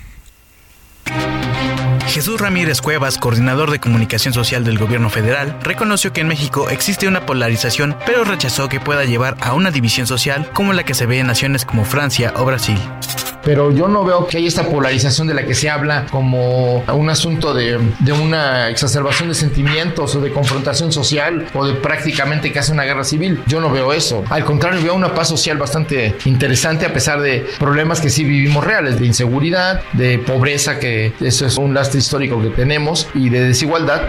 Jesús Ramírez Cuevas, coordinador de comunicación social del gobierno federal, reconoció que en México existe una polarización, pero rechazó que pueda llevar a una división social como la que se ve en naciones como Francia o Brasil.
Pero yo no veo que haya esta polarización de la que se habla como un asunto de, una exacerbación de sentimientos o de confrontación social o de prácticamente casi una guerra civil. Yo no veo eso. Al contrario, veo una paz social bastante interesante a pesar de problemas que sí vivimos reales, de inseguridad, de pobreza, que eso es un lastre histórico que tenemos, y de desigualdad.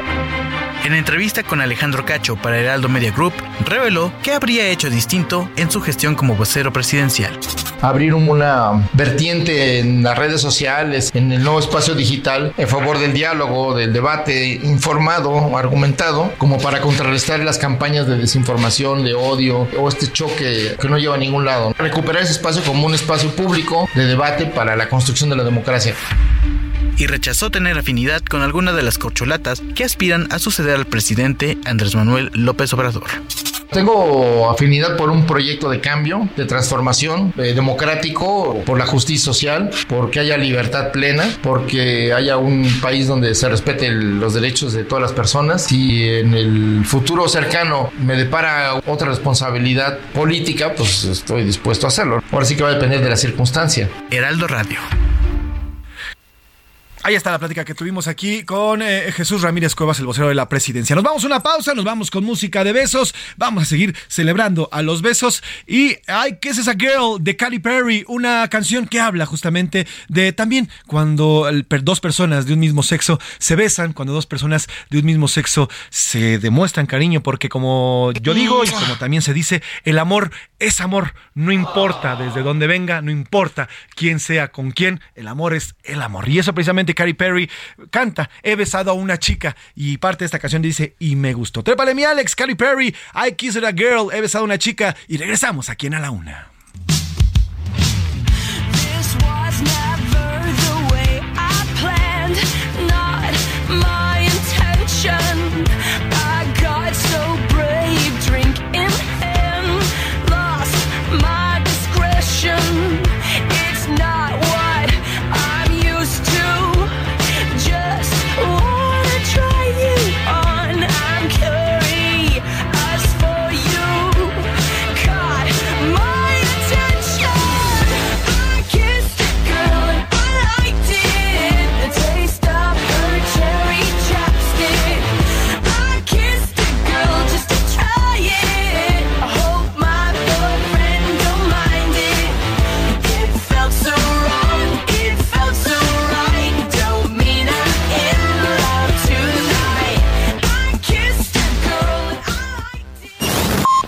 En entrevista con Alejandro Cacho para Heraldo Media Group, reveló que habría hecho distinto en su gestión como vocero presidencial.
Abrir una vertiente en las redes sociales, en el nuevo espacio digital, en favor del diálogo, del debate informado, argumentado, como para contrarrestar las campañas de desinformación, de odio o este choque que no lleva a ningún lado. Recuperar ese espacio como un espacio público de debate para la construcción de la democracia
y rechazó tener afinidad con alguna de las corcholatas que aspiran a suceder al presidente Andrés Manuel López Obrador.
Tengo afinidad por un proyecto de cambio, de transformación eh, democrático, por la justicia social, porque haya libertad plena, porque haya un país donde se respeten los derechos de todas las personas. Si en el futuro cercano me depara otra responsabilidad política, pues estoy dispuesto a hacerlo. Ahora sí que va a depender de la circunstancia.
Heraldo Radio.
Ahí está la plática que tuvimos aquí con eh, Jesús Ramírez Cuevas, el vocero de la presidencia. Nos vamos a una pausa, nos vamos con música de besos, vamos a seguir celebrando a los besos y hay ¿qué es esa girl de Katy Perry? Una canción que habla justamente de también cuando dos personas de un mismo sexo se besan, cuando dos personas de un mismo sexo se demuestran cariño, porque como yo digo y como también se dice, el amor es amor, no importa desde dónde venga, no importa quién sea con quién, el amor es el amor. Y eso precisamente Katy Perry canta, he besado a una chica y parte de esta canción dice, y me gustó. Trépale mi Alex, Katy Perry, I kissed a girl, he besado a una chica y regresamos aquí en A la Una.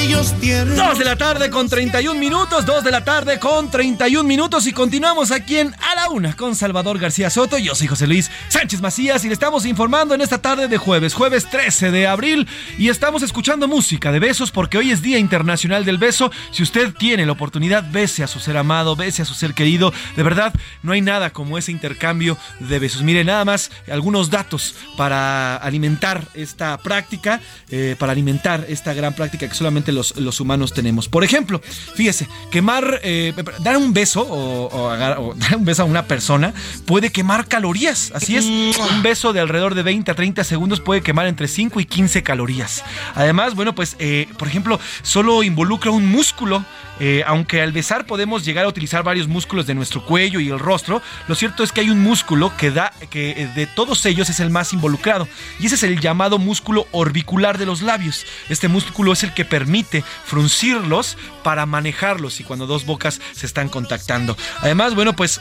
Aquellos tiernos.
Dos de la tarde con 31 minutos, dos de la tarde con 31 minutos y continuamos aquí en A la Una con Salvador García Soto. Yo soy José Luis Sánchez Macías y le estamos informando en esta tarde de jueves, jueves 13 de abril y estamos escuchando música de besos porque hoy es Día Internacional del Beso. Si usted tiene la oportunidad, bese a su ser amado, bese a su ser querido. De verdad, no hay nada como ese intercambio de besos. Mire, nada más algunos datos para alimentar esta práctica, eh, para alimentar esta gran práctica que solamente los, los humanos tenemos. Por ejemplo, fíjese, quemar, eh, dar un beso o, dar un beso a una persona puede quemar calorías. Así es, un beso de alrededor de 20 a 30 segundos puede quemar entre 5 y 15 calorías. Además, bueno, pues, eh, por ejemplo, solo involucra un músculo eh, aunque al besar podemos llegar a utilizar varios músculos de nuestro cuello y el rostro, lo cierto es que hay un músculo que da, que eh, de todos ellos es el más involucrado, y ese es el llamado músculo orbicular de los labios. Este músculo es el que permite fruncirlos para manejarlos y cuando dos bocas se están contactando. Además, bueno, pues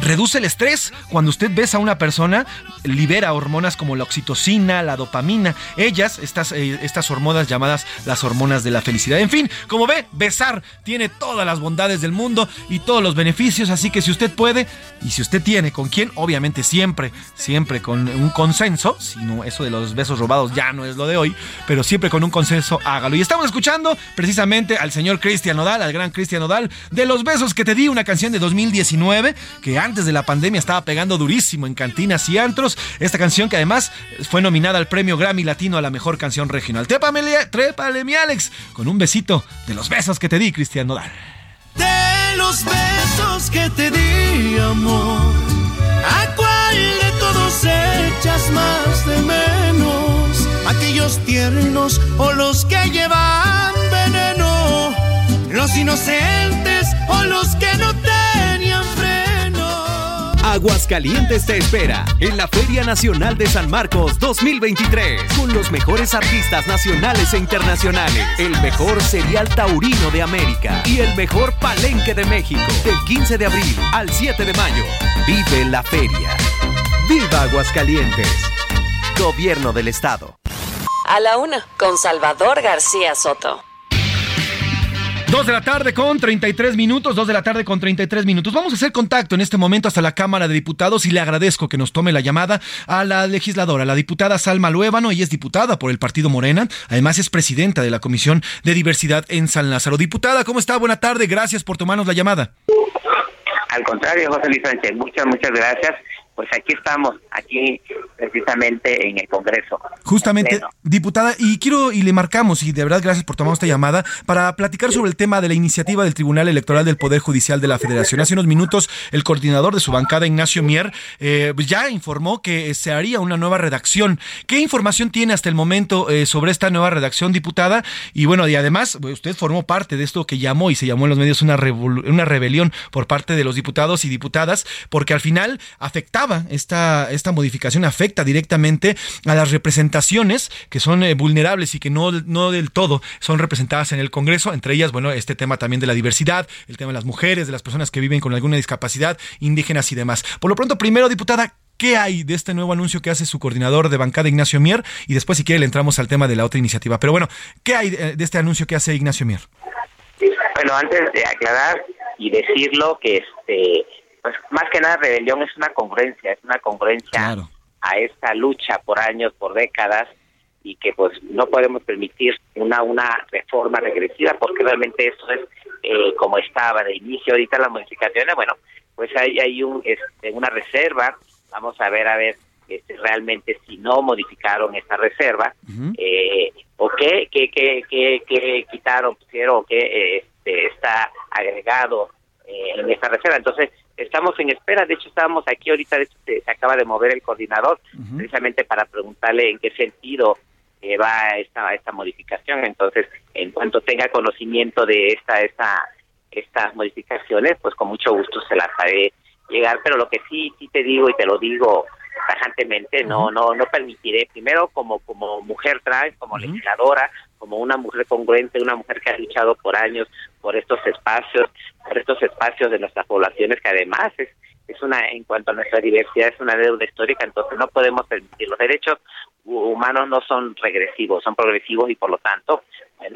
reduce el estrés. Cuando usted besa a una persona, libera hormonas como la oxitocina, la dopamina. Ellas, estas, eh, estas hormonas llamadas las hormonas de la felicidad. En fin, como ve, besar tiene todas las bondades del mundo y todos los beneficios. Así que si usted puede y si usted tiene con quién, obviamente siempre, siempre con un consenso. Si no, eso de los besos robados ya no es lo de hoy, pero siempre con un consenso, hágalo. Y estamos escuchando precisamente al señor Cristian Nodal, al gran Cristian Nodal, de Los Besos que te di, una canción de 2019 que antes de la pandemia estaba pegando durísimo en cantinas y antros. Esta canción que además fue nominada al premio Grammy Latino a la mejor canción regional. Trépale, mi Alex, con un besito de los besos que te di, Cristian Nodal.
De los besos que te di, amor, ¿a cuál de todos echas más de menos? ¿Aquellos tiernos o los que llevan veneno? ¿Los inocentes o los que no freno?
Aguascalientes te espera en la Feria Nacional de San Marcos 2023 con los mejores artistas nacionales e internacionales, el mejor serial taurino de América y el mejor palenque de México del 15 de abril al 7 de mayo. Vive la feria. ¡Viva Aguascalientes! Gobierno del Estado.
A la una, con Salvador García Soto.
2 de la tarde con 33 minutos, 2 de la tarde con 33 minutos. Vamos a hacer contacto en este momento hasta la Cámara de Diputados y le agradezco que nos tome la llamada a la legisladora, la diputada Salma Luébano. Ella es diputada por el Partido Morena, además es presidenta de la Comisión de Diversidad en San Lázaro. Diputada, ¿cómo está? Buena tarde, gracias por tomarnos la llamada.
Al contrario, José Luis Sánchez, muchas, muchas gracias. Pues aquí estamos, aquí precisamente en el Congreso.
Justamente, diputada, y quiero, y le marcamos, y de verdad gracias por tomar esta llamada, para platicar sobre el tema de la iniciativa del Tribunal Electoral del Poder Judicial de la Federación. Hace unos minutos, el coordinador de su bancada, Ignacio Mier, eh, pues ya informó que se haría una nueva redacción. ¿Qué información tiene hasta el momento eh, sobre esta nueva redacción, diputada? Y bueno, y además, pues, usted formó parte de esto que llamó y se llamó en los medios una, una rebelión por parte de los diputados y diputadas, porque al final afectaba esta, esta modificación, afecta directamente a las representaciones que son eh, vulnerables y que no, no del todo son representadas en el Congreso, entre ellas, bueno, este tema también de la diversidad, el tema de las mujeres, de las personas que viven con alguna discapacidad, indígenas y demás. Por lo pronto, primero, diputada, ¿Qué hay de este nuevo anuncio que hace su coordinador de bancada, Ignacio Mier? Y después, si quiere, le entramos al tema de la otra iniciativa. Pero bueno, ¿qué hay de de este anuncio que hace Ignacio Mier?
Bueno, antes de aclarar y decirlo que este, pues más que nada rebelión es una congruencia, es una congruencia a esta lucha por años, por décadas y que pues no podemos permitir una una reforma regresiva porque realmente eso es eh, como estaba de inicio ahorita las modificaciones. Bueno pues hay hay un este, una reserva. Vamos a ver a ver este, realmente si no modificaron esta reserva eh, o qué qué qué qué, qué quitaron pusieron qué este, está agregado eh, en esta reserva. Entonces estamos en espera. De hecho estábamos aquí ahorita de hecho se, se acaba de mover el coordinador precisamente para preguntarle en qué sentido eh, va esta esta modificación. Entonces en cuanto tenga conocimiento de esta esta estas modificaciones pues con mucho gusto se las haré llegar. Pero lo que sí sí te digo y te lo digo tajantemente no no no permitiré primero como como mujer trans como legisladora como una mujer congruente una mujer que ha luchado por años por estos espacios por estos espacios de nuestras poblaciones que además es es una en cuanto a nuestra diversidad es una deuda histórica entonces no podemos permitir los derechos hu- humanos no son regresivos son progresivos y por lo tanto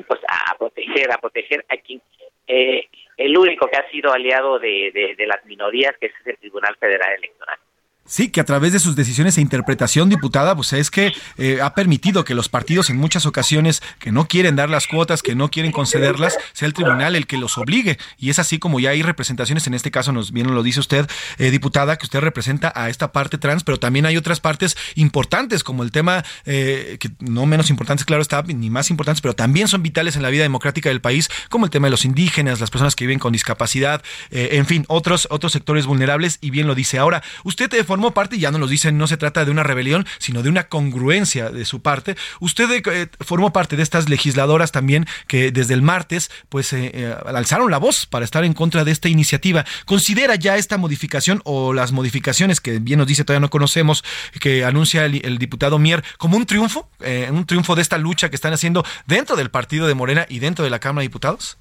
pues a, a proteger a proteger a quien eh, el único que ha sido aliado de, de, de las minorías que es el Tribunal Federal Electoral
Sí, que a través de sus decisiones e interpretación, diputada, pues es que eh, ha permitido que los partidos en muchas ocasiones que no quieren dar las cuotas, que no quieren concederlas, sea el tribunal el que los obligue. Y es así como ya hay representaciones, en este caso nos bien lo dice usted, eh, diputada, que usted representa a esta parte trans, pero también hay otras partes importantes, como el tema, eh, que no menos importantes, claro está, ni más importantes, pero también son vitales en la vida democrática del país, como el tema de los indígenas, las personas que viven con discapacidad, eh, en fin, otros, otros sectores vulnerables, y bien lo dice. Ahora, usted formó parte, y ya nos lo dicen, no se trata de una rebelión, sino de una congruencia de su parte. Usted eh, formó parte de estas legisladoras también que desde el martes, pues, eh, eh, alzaron la voz para estar en contra de esta iniciativa. ¿Considera ya esta modificación o las modificaciones que bien nos dice todavía no conocemos, que anuncia el, diputado Mier, como un triunfo, eh, un triunfo de esta lucha que están haciendo dentro del partido de Morena y dentro de la Cámara de Diputados?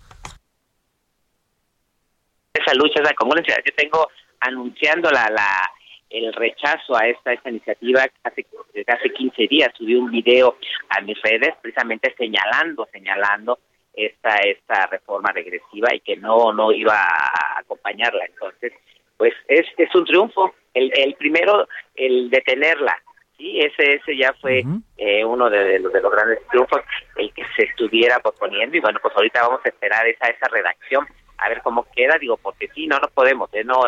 esa lucha, esa congruencia. Yo tengo anunciando la, la el rechazo a esta, esta iniciativa hace, desde hace 15 días. Subí un video a mis redes precisamente señalando, señalando esta, esta reforma regresiva y que no, no iba a acompañarla. Entonces, pues es, es un triunfo. El, el primero, el detenerla. Sí, ese, ese ya fue eh, uno de, los, de los grandes triunfos, el que se estuviera posponiendo. Y bueno, pues ahorita vamos a esperar esa, esa redacción, a ver cómo queda. Digo, porque sí, no, no podemos, ¿eh? no,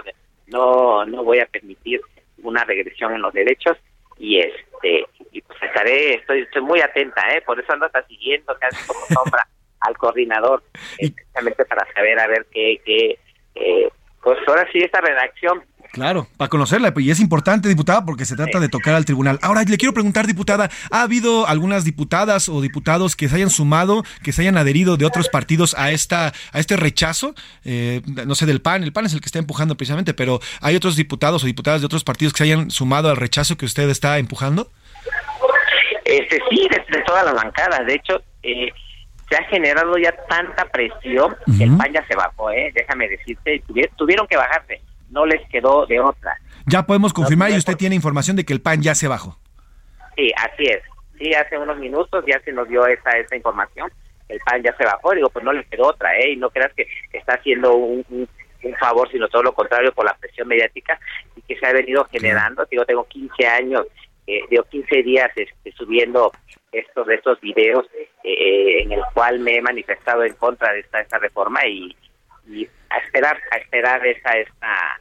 no, no voy a permitir una regresión en los derechos y este y pues estaré estoy estoy muy atenta eh por eso ando hasta siguiendo casi como sombra al coordinador exactamente para saber a ver qué qué eh, pues ahora sí esta redacción
Claro, para conocerla, y es importante, diputada, porque se trata de tocar al tribunal. Ahora, le quiero preguntar, diputada, ¿ha habido algunas diputadas o diputados que se hayan sumado, que se hayan adherido de otros partidos a esta a este rechazo? Eh, no sé, del PAN, el PAN es el que está empujando precisamente, pero ¿hay otros diputados o diputadas de otros partidos que se hayan sumado al rechazo que usted está empujando?
Este sí, de, todas las bancadas. De hecho, eh, se ha generado ya tanta presión que el PAN ya se bajó, ¿eh? Déjame decirte, tuvieron que bajarse no les quedó de otra.
Ya podemos confirmar y usted tiene información de que el PAN ya se bajó.
Sí, así es. Sí, hace unos minutos ya se nos dio esa, esa información. El PAN ya se bajó. Digo, pues no les quedó otra, ¿eh? Y no creas que está haciendo un, un, favor, sino todo lo contrario por la presión mediática y que se ha venido generando. Digo, tengo 15 años, eh, digo, 15 días este, subiendo estos de estos videos eh, en el cual me he manifestado en contra de esta, esta reforma y, y a esperar, a esperar esa, esta.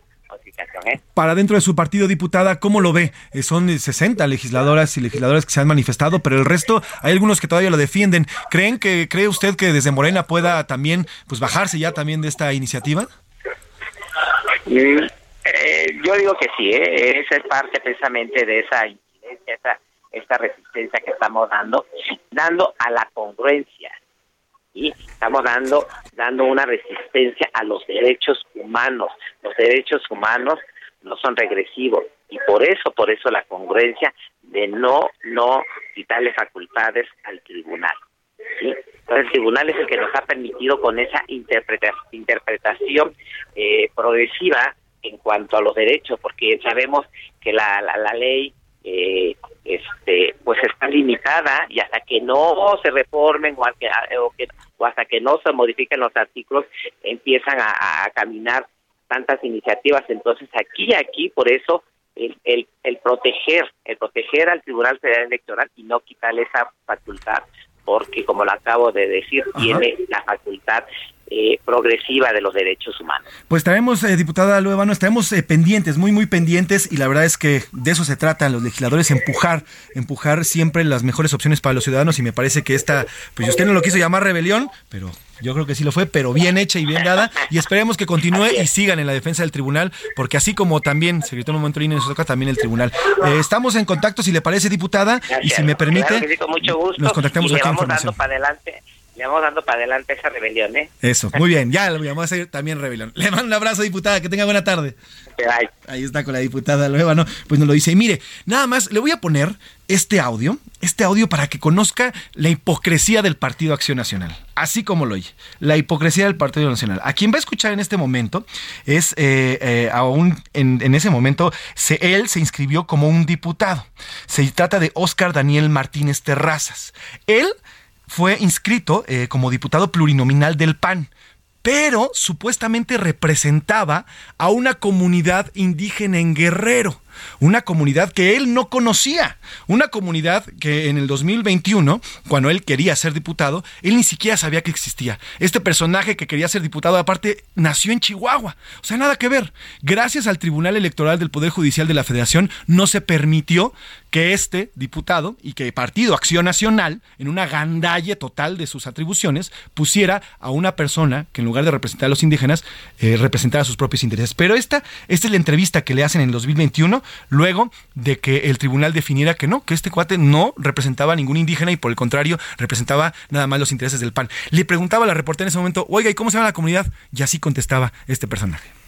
¿eh?
Para dentro de su partido, diputada, ¿cómo lo ve? Eh, son 60 legisladoras y legisladores que se han manifestado, pero el resto, hay algunos que todavía lo defienden. ¿Creen que, cree usted que desde Morena pueda también, pues bajarse ya también de esta iniciativa?
Mm, eh, yo digo que sí, ¿eh? esa es parte precisamente de esa incidencia, esa, esta resistencia que estamos dando, dando a la congruencia y estamos dando dando una resistencia a los derechos humanos. Los derechos humanos no son regresivos y por eso, por eso la congruencia de no no quitarle facultades al tribunal. ¿sí? Entonces el tribunal es el que nos ha permitido con esa interpreta interpretación eh, progresiva en cuanto a los derechos, porque sabemos que la, la, la ley eh, este pues está limitada y hasta que no se reformen o, que, o, hasta que no se modifiquen los artículos empiezan a, caminar tantas iniciativas. Entonces aquí aquí por eso el, el, el proteger el proteger al Tribunal Federal Electoral y no quitarle esa facultad porque como lo acabo de decir tiene la facultad eh, progresiva de los derechos humanos.
Pues estaremos, eh, diputada Luevano, estaremos eh, pendientes, muy, muy pendientes, y la verdad es que de eso se trata, los legisladores, empujar, empujar siempre las mejores opciones para los ciudadanos, y me parece que esta, pues usted no lo quiso llamar rebelión, pero yo creo que sí lo fue, pero bien hecha y bien dada, y esperemos que continúe y sigan en la defensa del tribunal, porque así como también se gritó en un momento y nos toca también el tribunal. estamos en contacto, si le parece, diputada, y si me permite, nos contactamos
aquí en para adelante le vamos dando para adelante esa rebelión, ¿eh?
Eso, muy bien, ya lo vamos a hacer también rebelión. Le mando un abrazo, diputada, que tenga buena tarde. Ahí está con la diputada Lueva, ¿no? Pues nos lo dice. Y mire, nada más, le voy a poner este audio, este audio para que conozca la hipocresía del Partido Acción Nacional. Así como lo oye, la hipocresía del Partido Nacional. A quien va a escuchar en este momento es, eh, eh, aún en, en, ese momento, se, él se inscribió como un diputado. Se trata de Óscar Daniel Martínez Terrazas. Él fue inscrito eh, como diputado plurinominal del PAN, pero supuestamente representaba a una comunidad indígena en Guerrero una comunidad que él no conocía, una comunidad que en el 2021, cuando él quería ser diputado, él ni siquiera sabía que existía. Este personaje que quería ser diputado, aparte, nació en Chihuahua, o sea, nada que ver. Gracias al Tribunal Electoral del Poder Judicial de la Federación, no se permitió que este diputado y que Partido Acción Nacional, en una gandalle total de sus atribuciones, pusiera a una persona que en lugar de representar a los indígenas, eh, representara sus propios intereses. Pero esta, esta es la entrevista que le hacen en el 2021 luego de que el tribunal definiera que no, que este cuate no representaba a ningún indígena y por el contrario representaba nada más los intereses del PAN. Le preguntaba a la reportera en ese momento, oiga, ¿y cómo se llama la comunidad? Y así contestaba este personaje.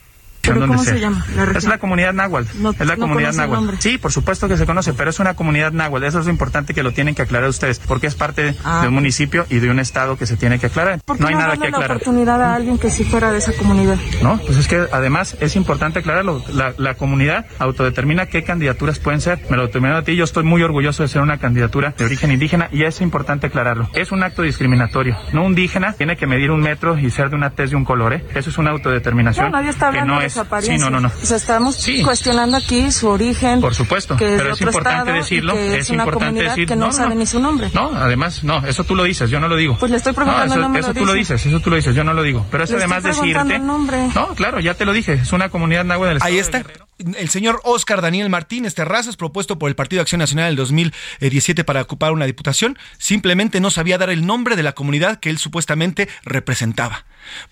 ¿Pero
donde
cómo se llama la región?
es la comunidad náhuatl.
No-
es la
no
comunidad náhuatl. Sí, por supuesto que se conoce, pero es una comunidad náhuatl. Eso es lo importante que lo tienen que aclarar ustedes, porque es parte
Ah.
de un municipio y de un estado que se tiene que aclarar.
¿Por qué
No hay nada que
la
aclarar.
oportunidad a alguien que sí fuera de esa comunidad?
No, pues es que además es importante aclararlo. La, la comunidad autodetermina qué candidaturas pueden ser. Me lo determinó a ti. Yo estoy muy orgulloso de ser una candidatura de origen indígena y es importante aclararlo. Es un acto discriminatorio. No indígena tiene que medir un metro y ser de una tez de un color. ¿eh? Eso es una autodeterminación.
No, nadie está
que no es. Sí, no, no, no.
O sea, estamos cuestionando aquí su origen.
Por supuesto,
que es
pero
de
es importante decirlo.
que
es
una
importante
comunidad
decir.
que no, sabe ni su nombre.
No, además, no, eso tú lo dices, yo no lo digo.
Pues le estoy preguntando,
eso,
no me
eso
lo
tú lo
dice.
dices, eso tú lo dices, yo no lo digo. Pero es
Le
además decirte.
el nombre.
No, claro, ya te lo dije, es una comunidad náhuatl del
Ahí
estado
está. El señor Oscar Daniel Martínez Terrazas, propuesto por el Partido de Acción Nacional en el 2017 para ocupar una diputación, simplemente no sabía dar el nombre de la comunidad que él supuestamente representaba.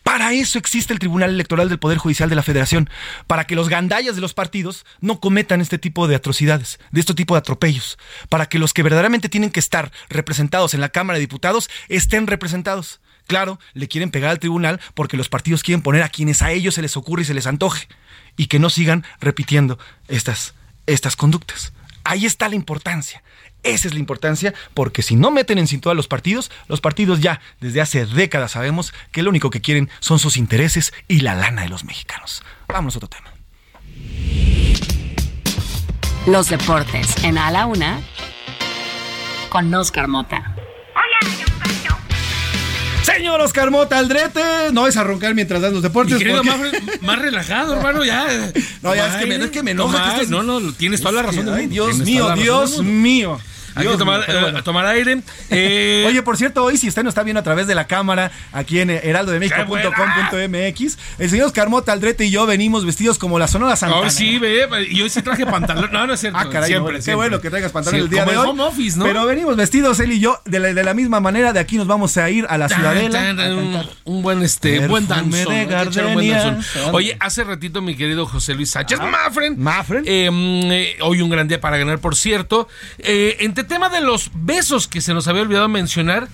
Para eso existe el Tribunal Electoral del Poder Judicial de la Federación, para que los gandallas de los partidos no cometan este tipo de atrocidades, de este tipo de atropellos, para que los que verdaderamente tienen que estar representados en la Cámara de Diputados estén representados. Claro, le quieren pegar al tribunal porque los partidos quieren poner a quienes a ellos se les ocurre y se les antoje y que no sigan repitiendo estas, estas conductas. Ahí está la importancia. Esa es la importancia, porque si no meten en cintura a los partidos, los partidos ya desde hace décadas sabemos que lo único que quieren son sus intereses y la lana de los mexicanos. Vámonos a otro tema.
Los deportes en A la Una con Oscar Mota.
Señor Oscar Mota Aldrete, no es a roncar mientras das los deportes.
Querido
porque-
más, re- más relajado, hermano, ya.
No, ya es que me- es que me enoja
No,
que
no, no, tienes toda la razón.
ay, Dios mío, Dios mío.
Hay que tomar,
mío,
eh, tomar aire. Eh,
Oye, por cierto, hoy si usted nos está viendo a través de la cámara aquí en heraldodemexico.com.mx, el señor Oscar Mota Aldrete y yo venimos vestidos como la Sonora Santana.
Hoy sí, ve, y hoy sí traje pantalón. No, no es cierto.
Ah, caray,
siempre,
no, qué bueno que traigas pantalón
Sí,
el día
como
de hoy.
home office, ¿no?
Pero venimos vestidos él y yo de la, de la misma manera. De aquí nos vamos a ir a la
Tan,
Ciudadela.
tan,
a
un, buen este buen danzón.
de.
Oye, hace ratito mi querido José Luis Sánchez
Ah.
Mafren. Eh, mm, eh, hoy un gran día para ganar, por cierto. Eh, entre tema de los besos que se nos había olvidado mencionar,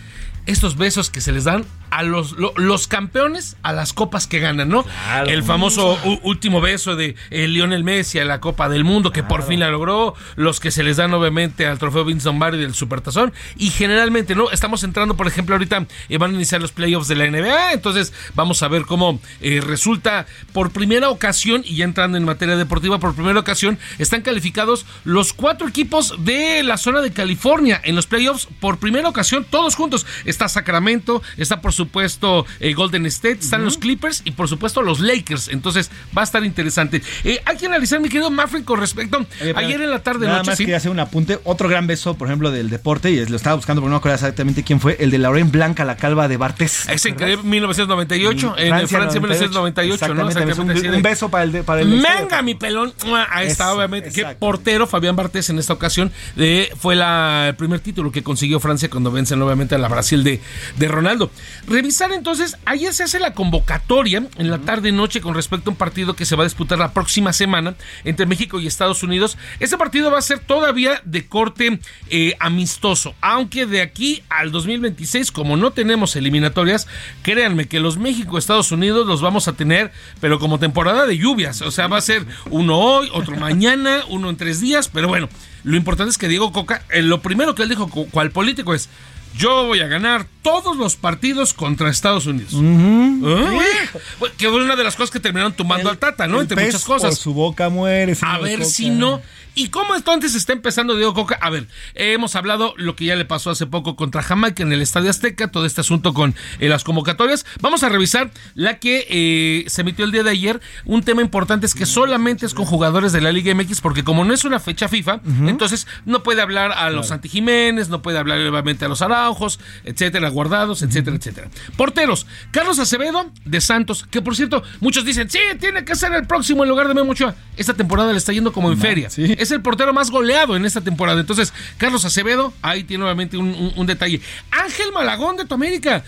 estos besos que se les dan a los, lo- los campeones a las copas que ganan, ¿no? El famoso último beso de eh, Lionel Messi a la Copa del Mundo, que por fin la logró, los que se les dan obviamente al trofeo Vince Lombardi del Supertazón, y generalmente, ¿no? Estamos entrando, por ejemplo, ahorita eh, van a iniciar los playoffs de la NBA, entonces vamos a ver cómo eh, resulta por primera ocasión, y ya entrando en materia deportiva, por primera ocasión, están calificados los cuatro equipos de la zona de California en los playoffs por primera ocasión, todos juntos. Está Sacramento, está por supuesto eh, Golden State, están los Clippers y por supuesto los Lakers. Entonces va a estar interesante. Eh, hay que analizar, mi querido Maffrey, con respecto.
Oye,
ayer en la tarde,
Nada
noche,
más
sí.
quería hacer un apunte. Otro gran beso, por ejemplo, del deporte, y lo estaba buscando, pero no me acuerdo exactamente quién fue, el de Lauren Blanca, la calva de Bartés.
Es increíble, 1998, en Francia, 1998, ¿no?
Exactamente, un, un beso para el, de- para el
Venga, mi pelón. Mua, Ahí está,
Eso,
obviamente. Que portero, Fabián Bartés, en esta ocasión, eh, fue la, el primer título que consiguió Francia cuando vencen, obviamente, a la Brasil de, de Ronaldo. Revisar entonces, ayer se hace la convocatoria en la tarde-noche con respecto a un partido que se va a disputar la próxima semana entre México y Estados Unidos. Este partido va a ser todavía de corte eh, amistoso, aunque de aquí al 2026, como no tenemos eliminatorias, créanme que los México-Estados Unidos los vamos a tener, pero como temporada de lluvias. O sea, va a ser uno hoy, otro mañana, uno en tres días, pero bueno, lo importante es que Diego Coca, eh, lo primero que él dijo, cu- cual político es, yo voy a ganar todos los partidos contra Estados Unidos. Bueno, que fue una de las cosas que terminaron tumbando al Tata, ¿no? Entre
pez
muchas cosas.
Por su boca muere.
A ver
Coca.
si no. ¿Y cómo entonces está empezando Diego Coca? A ver, hemos hablado lo que ya le pasó hace poco contra Jamaica en el Estadio Azteca, todo este asunto con eh, las convocatorias. Vamos a revisar la que eh, se emitió el día de ayer. Un tema importante es que solamente es con jugadores de la Liga MX, porque como no es una fecha FIFA, entonces no puede hablar a los Santi Jiménez, no puede hablar obviamente a los Araujos, etcétera, guardados, etcétera, etcétera. Porteros, Carlos Acevedo de Santos, que por cierto, muchos dicen, sí, tiene que ser el próximo en lugar de Memo Ochoa. Esta temporada le está yendo como en feria. Es el portero más goleado en esta temporada. Entonces, Carlos Acevedo, ahí tiene nuevamente un, un- un detalle. Ángel Malagón de tu América.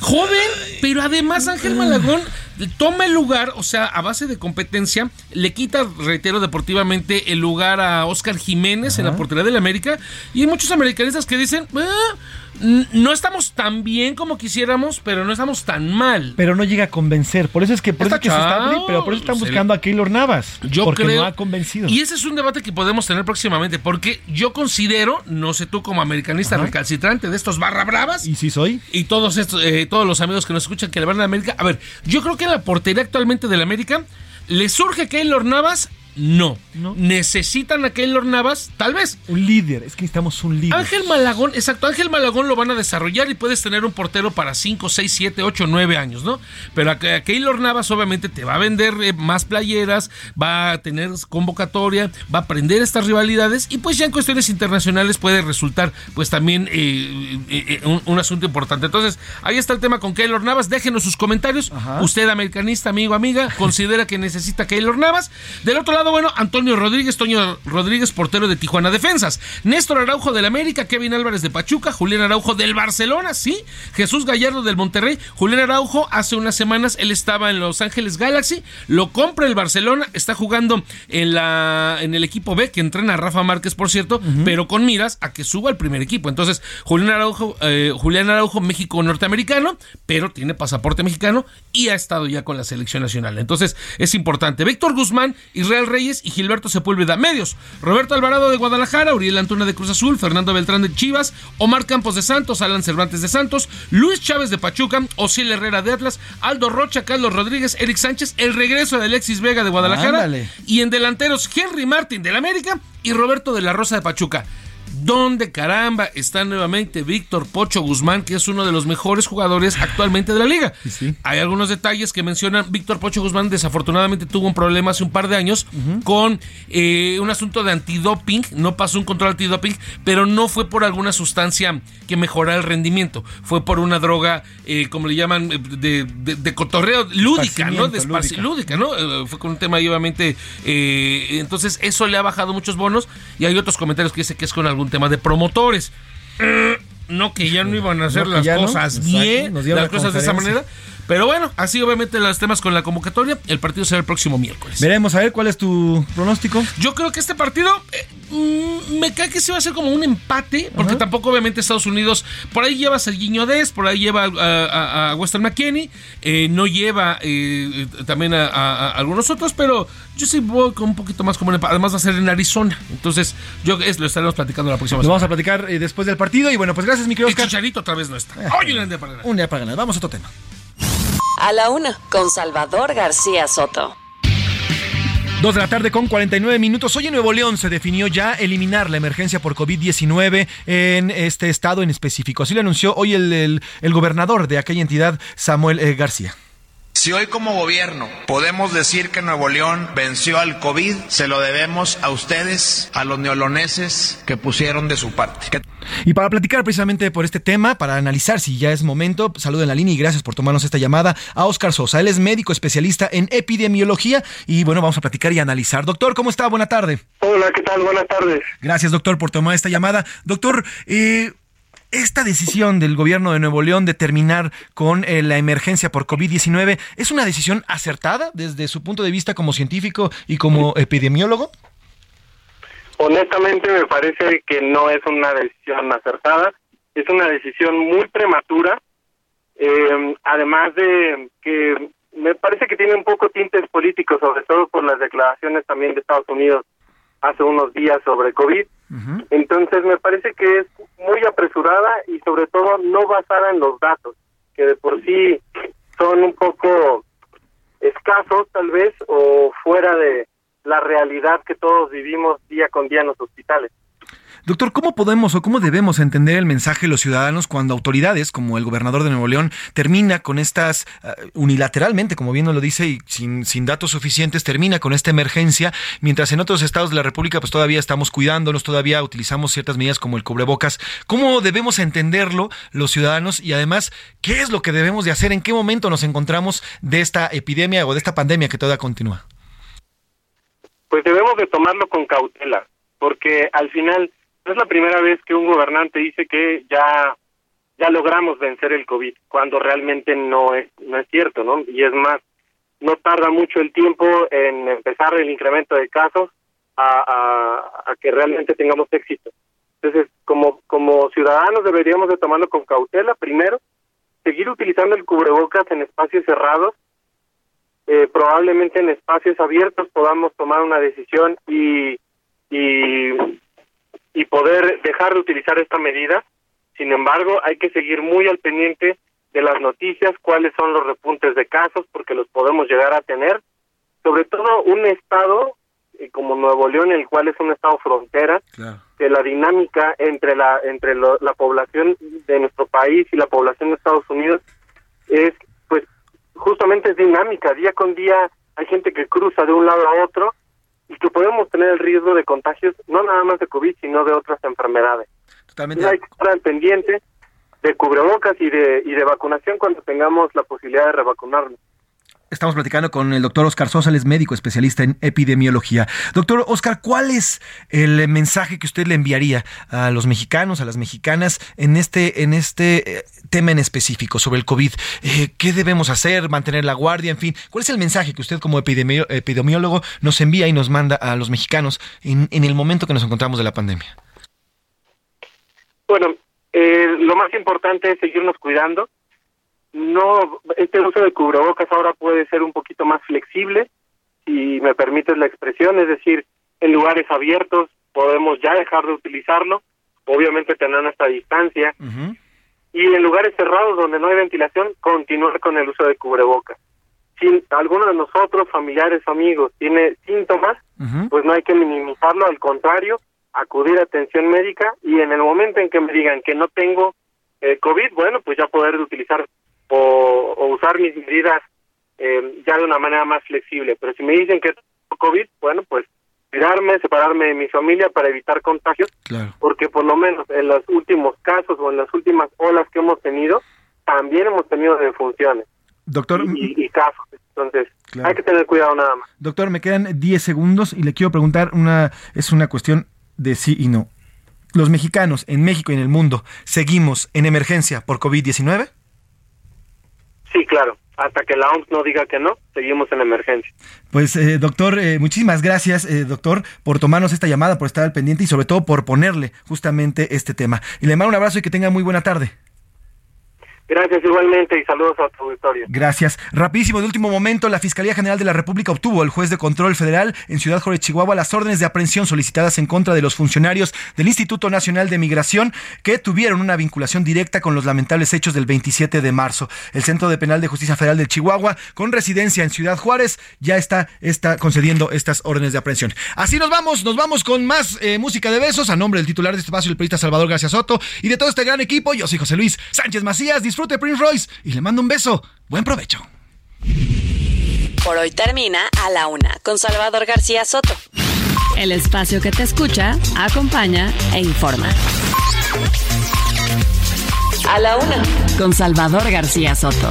Joven, pero además Ángel Malagón toma el lugar, o sea, a base de competencia, le quita, reitero, deportivamente el lugar a Oscar Jiménez en la portería del América. Y hay muchos americanistas que dicen, "Ah, no estamos tan bien como quisiéramos, pero no estamos tan mal.
Pero no llega a convencer. Por eso es que, por eso
Está
es que se está, pero por eso están buscando a Keylor Navas.
Yo
porque
creo.
no ha convencido.
Y ese es un debate que podemos tener próximamente, porque yo considero, no sé tú como americanista recalcitrante de estos barra bravas.
Y sí soy.
Y todos estos, eh, todos los amigos que nos escuchan que le van a la América. A ver, yo creo que en la portería actualmente del América, ¿le surge Keylor Navas? No. ¿Necesitan a Keylor Navas? Tal vez.
Un líder, es que necesitamos un líder.
Ángel Malagón, exacto, Ángel Malagón lo van a desarrollar y puedes tener un portero para 5, 6, 7, 8, 9 años, ¿no? Pero a, a Keylor Navas obviamente te va a vender eh, más playeras, va a tener convocatoria, va a aprender estas rivalidades y pues ya en cuestiones internacionales puede resultar pues también eh, eh, eh, un, un asunto importante. Entonces, ahí está el tema con Keylor Navas, déjenos sus comentarios. Usted, americanista, amigo, amiga, considera que necesita Keylor Navas. Del otro lado, bueno, Antonio Rodríguez, Toño Rodríguez, portero de Tijuana Defensas. Néstor Araujo del América, Kevin Álvarez de Pachuca, Julián Araujo del Barcelona, sí. Jesús Gallardo del Monterrey. Julián Araujo, hace unas semanas él estaba en Los Ángeles Galaxy, lo compra el Barcelona, está jugando en la en el equipo B que entrena a Rafa Márquez, por cierto, pero con miras a que suba al primer equipo. Entonces, Julián Araujo, eh, Julián Araujo, México norteamericano, pero tiene pasaporte mexicano y ha estado ya con la selección nacional. Entonces, es importante. Víctor Guzmán, Israel Reyes y Gilberto Sepúlveda, medios. Roberto Alvarado de Guadalajara, Uriel Antuna de Cruz Azul, Fernando Beltrán de Chivas, Omar Campos de Santos, Alan Cervantes de Santos, Luis Chávez de Pachuca, Osiel Herrera de Atlas, Aldo Rocha, Carlos Rodríguez, Eric Sánchez, el regreso de Alexis Vega de Guadalajara
Ándale.
y en delanteros Henry Martin del América y Roberto de la Rosa de Pachuca. ¿Dónde caramba está nuevamente Víctor Pocho Guzmán, que es uno de los mejores jugadores actualmente de la liga? Hay algunos detalles que mencionan. Víctor Pocho Guzmán desafortunadamente tuvo un problema hace un par de años con eh, un asunto de antidoping. No pasó un control antidoping, pero no fue por alguna sustancia que mejorara el rendimiento. Fue por una droga, eh, como le llaman, eh, de, de- de cotorreo lúdica, ¿no? De lúdica, ¿no? Fue con un tema, obviamente. eh, entonces, eso le ha bajado muchos bonos. Y hay otros comentarios que dice que es con algún tema de promotores. No, que ya no iban a hacer
No,
las
no.
cosas
Exacto,
bien, las
la
cosas de esa manera. Pero bueno, así obviamente los temas con la convocatoria. El partido será el próximo miércoles.
Veremos a ver cuál es tu pronóstico.
Yo creo que este partido eh, mm, me cae que se va a hacer como un empate, porque tampoco obviamente Estados Unidos, por ahí lleva a Serginho Des, por ahí lleva a, a- a Western McKinney, eh, no lleva eh, eh, también a, algunos otros, pero yo sí voy con un poquito más como un empate. Además va a ser en Arizona, entonces yo es, lo estaremos platicando la próxima
Lo vamos a platicar después del partido. Y bueno, pues gracias, mi querido
El
Oscar.
Chicharito otra vez no está. Oye, un día para ganar.
Un día para ganar. Vamos a otro tema.
A la una, con Salvador García Soto.
Dos de la tarde con 49 minutos. Hoy en Nuevo León se definió ya eliminar la emergencia por COVID-19 en este estado en específico. Así lo anunció hoy el, el- gobernador de aquella entidad, Samuel eh, García.
Si hoy como gobierno podemos decir que Nuevo León venció al COVID, se lo debemos a ustedes, a los neoloneses que pusieron de su parte.
Y para platicar precisamente por este tema, para analizar si ya es momento, saludo en la línea y gracias por tomarnos esta llamada a Oscar Sosa. Él es médico especialista en epidemiología y bueno, vamos a platicar y analizar. Doctor, ¿cómo está? Buena tarde.
Hola, ¿qué tal? Buenas tardes.
Gracias, doctor, por tomar esta llamada. Doctor, eh, esta decisión del gobierno de Nuevo León de terminar con eh, la emergencia por COVID-19, ¿es una decisión acertada desde su punto de vista como científico y como epidemiólogo?
Honestamente me parece que no es una decisión acertada, es una decisión muy prematura, eh, además de que me parece que tiene un poco tintes políticos, sobre todo por las declaraciones también de Estados Unidos hace unos días sobre COVID. Entonces me parece que es muy apresurada y sobre todo no basada en los datos, que de por sí son un poco escasos tal vez o fuera de la realidad que todos vivimos día con día en los hospitales.
Doctor, ¿cómo podemos o cómo debemos entender el mensaje de los ciudadanos cuando autoridades, como el gobernador de Nuevo León, termina con estas, ah, unilateralmente, como bien nos lo dice, y sin, sin datos suficientes, termina con esta emergencia, mientras en otros estados de la República pues todavía estamos cuidándonos, todavía utilizamos ciertas medidas como el cubrebocas. ¿Cómo debemos entenderlo los ciudadanos y además qué es lo que debemos de hacer, en qué momento nos encontramos de esta epidemia o de esta pandemia que todavía continúa?
Pues debemos de tomarlo con cautela, porque al final no es la primera vez que un gobernante dice que ya ya logramos vencer el COVID, cuando realmente no es no es cierto, ¿no? Y es más, no tarda mucho el tiempo en empezar el incremento de casos a, a, que realmente tengamos éxito. Entonces, como, como ciudadanos deberíamos de tomarlo con cautela, primero, seguir utilizando el cubrebocas en espacios cerrados, eh, probablemente en espacios abiertos podamos tomar una decisión y, y, y poder dejar de utilizar esta medida. Sin embargo, hay que seguir muy al pendiente de las noticias, cuáles son los repuntes de casos, porque los podemos llegar a tener. Sobre todo un estado eh, como Nuevo León, el cual es un estado frontera, que la dinámica entre la entre la población de nuestro país y la población de Estados Unidos es, pues, justamente es dinámica. Día con día hay gente que cruza de un lado a otro y que podemos tener el riesgo de contagios, no nada más de COVID, sino de otras enfermedades.
Totalmente.
hay que estar al pendiente de cubrebocas y de, y de vacunación cuando tengamos la posibilidad de revacunarnos.
Estamos platicando con el doctor Oscar Sosa, médico especialista en epidemiología. Doctor Oscar, ¿cuál es el mensaje que usted le enviaría a los mexicanos, a las mexicanas en este, en este eh, tema en específico sobre el COVID? Eh, ¿Qué debemos hacer? ¿Mantener la guardia? En fin, ¿cuál es el mensaje que usted como epidemiólogo nos envía y nos manda a los mexicanos en, en el momento que nos encontramos de la pandemia?
Bueno, eh, lo más importante es seguirnos cuidando no, este uso de cubrebocas ahora puede ser un poquito más flexible, si me permites la expresión, es decir, en lugares abiertos podemos ya dejar de utilizarlo, obviamente tener nuestra distancia, y en lugares cerrados donde no hay ventilación, continuar con el uso de cubrebocas. Si alguno de nosotros, familiares, amigos, tiene síntomas, pues no hay que minimizarlo, al contrario, acudir a atención médica y en el momento en que me digan que no tengo eh, COVID, bueno, pues ya poder utilizar o, usar mis medidas eh, ya de una manera más flexible. Pero si me dicen que tengo COVID, bueno, pues cuidarme, separarme de mi familia para evitar contagios, porque por lo menos en los últimos casos o en las últimas olas que hemos tenido, también hemos tenido defunciones.
Doctor,
y, casos. Entonces, hay que tener cuidado nada más.
Doctor, me quedan 10 segundos y le quiero preguntar una es una cuestión de sí y no. ¿Los mexicanos en México y en el mundo seguimos en emergencia por COVID-19?
Sí, claro. Hasta que la OMS no diga que no, seguimos en emergencia.
Pues, eh, doctor, eh, muchísimas gracias, eh, doctor, por tomarnos esta llamada, por estar al pendiente y sobre todo por ponerle justamente este tema. Y le mando un abrazo y que tenga muy buena tarde.
Gracias igualmente y saludos a tu auditorio.
Gracias. Rapidísimo, de último momento, la Fiscalía General de la República obtuvo el juez de control federal en Ciudad Juárez, Chihuahua, las órdenes de aprehensión solicitadas en contra de los funcionarios del Instituto Nacional de Migración que tuvieron una vinculación directa con los lamentables hechos del 27 de marzo. El Centro de Penal de Justicia Federal de Chihuahua, con residencia en Ciudad Juárez, ya está, está concediendo estas órdenes de aprehensión. Así nos vamos, nos vamos con más eh, música de besos a nombre del titular de este espacio, el periodista Salvador García Soto, y de todo este gran equipo. Yo soy José Luis Sánchez Macías disfrute Prince Royce y le mando un beso. Buen provecho.
Por hoy termina A la Una con Salvador García Soto.
El espacio que te escucha, acompaña e informa. A la Una con Salvador García Soto.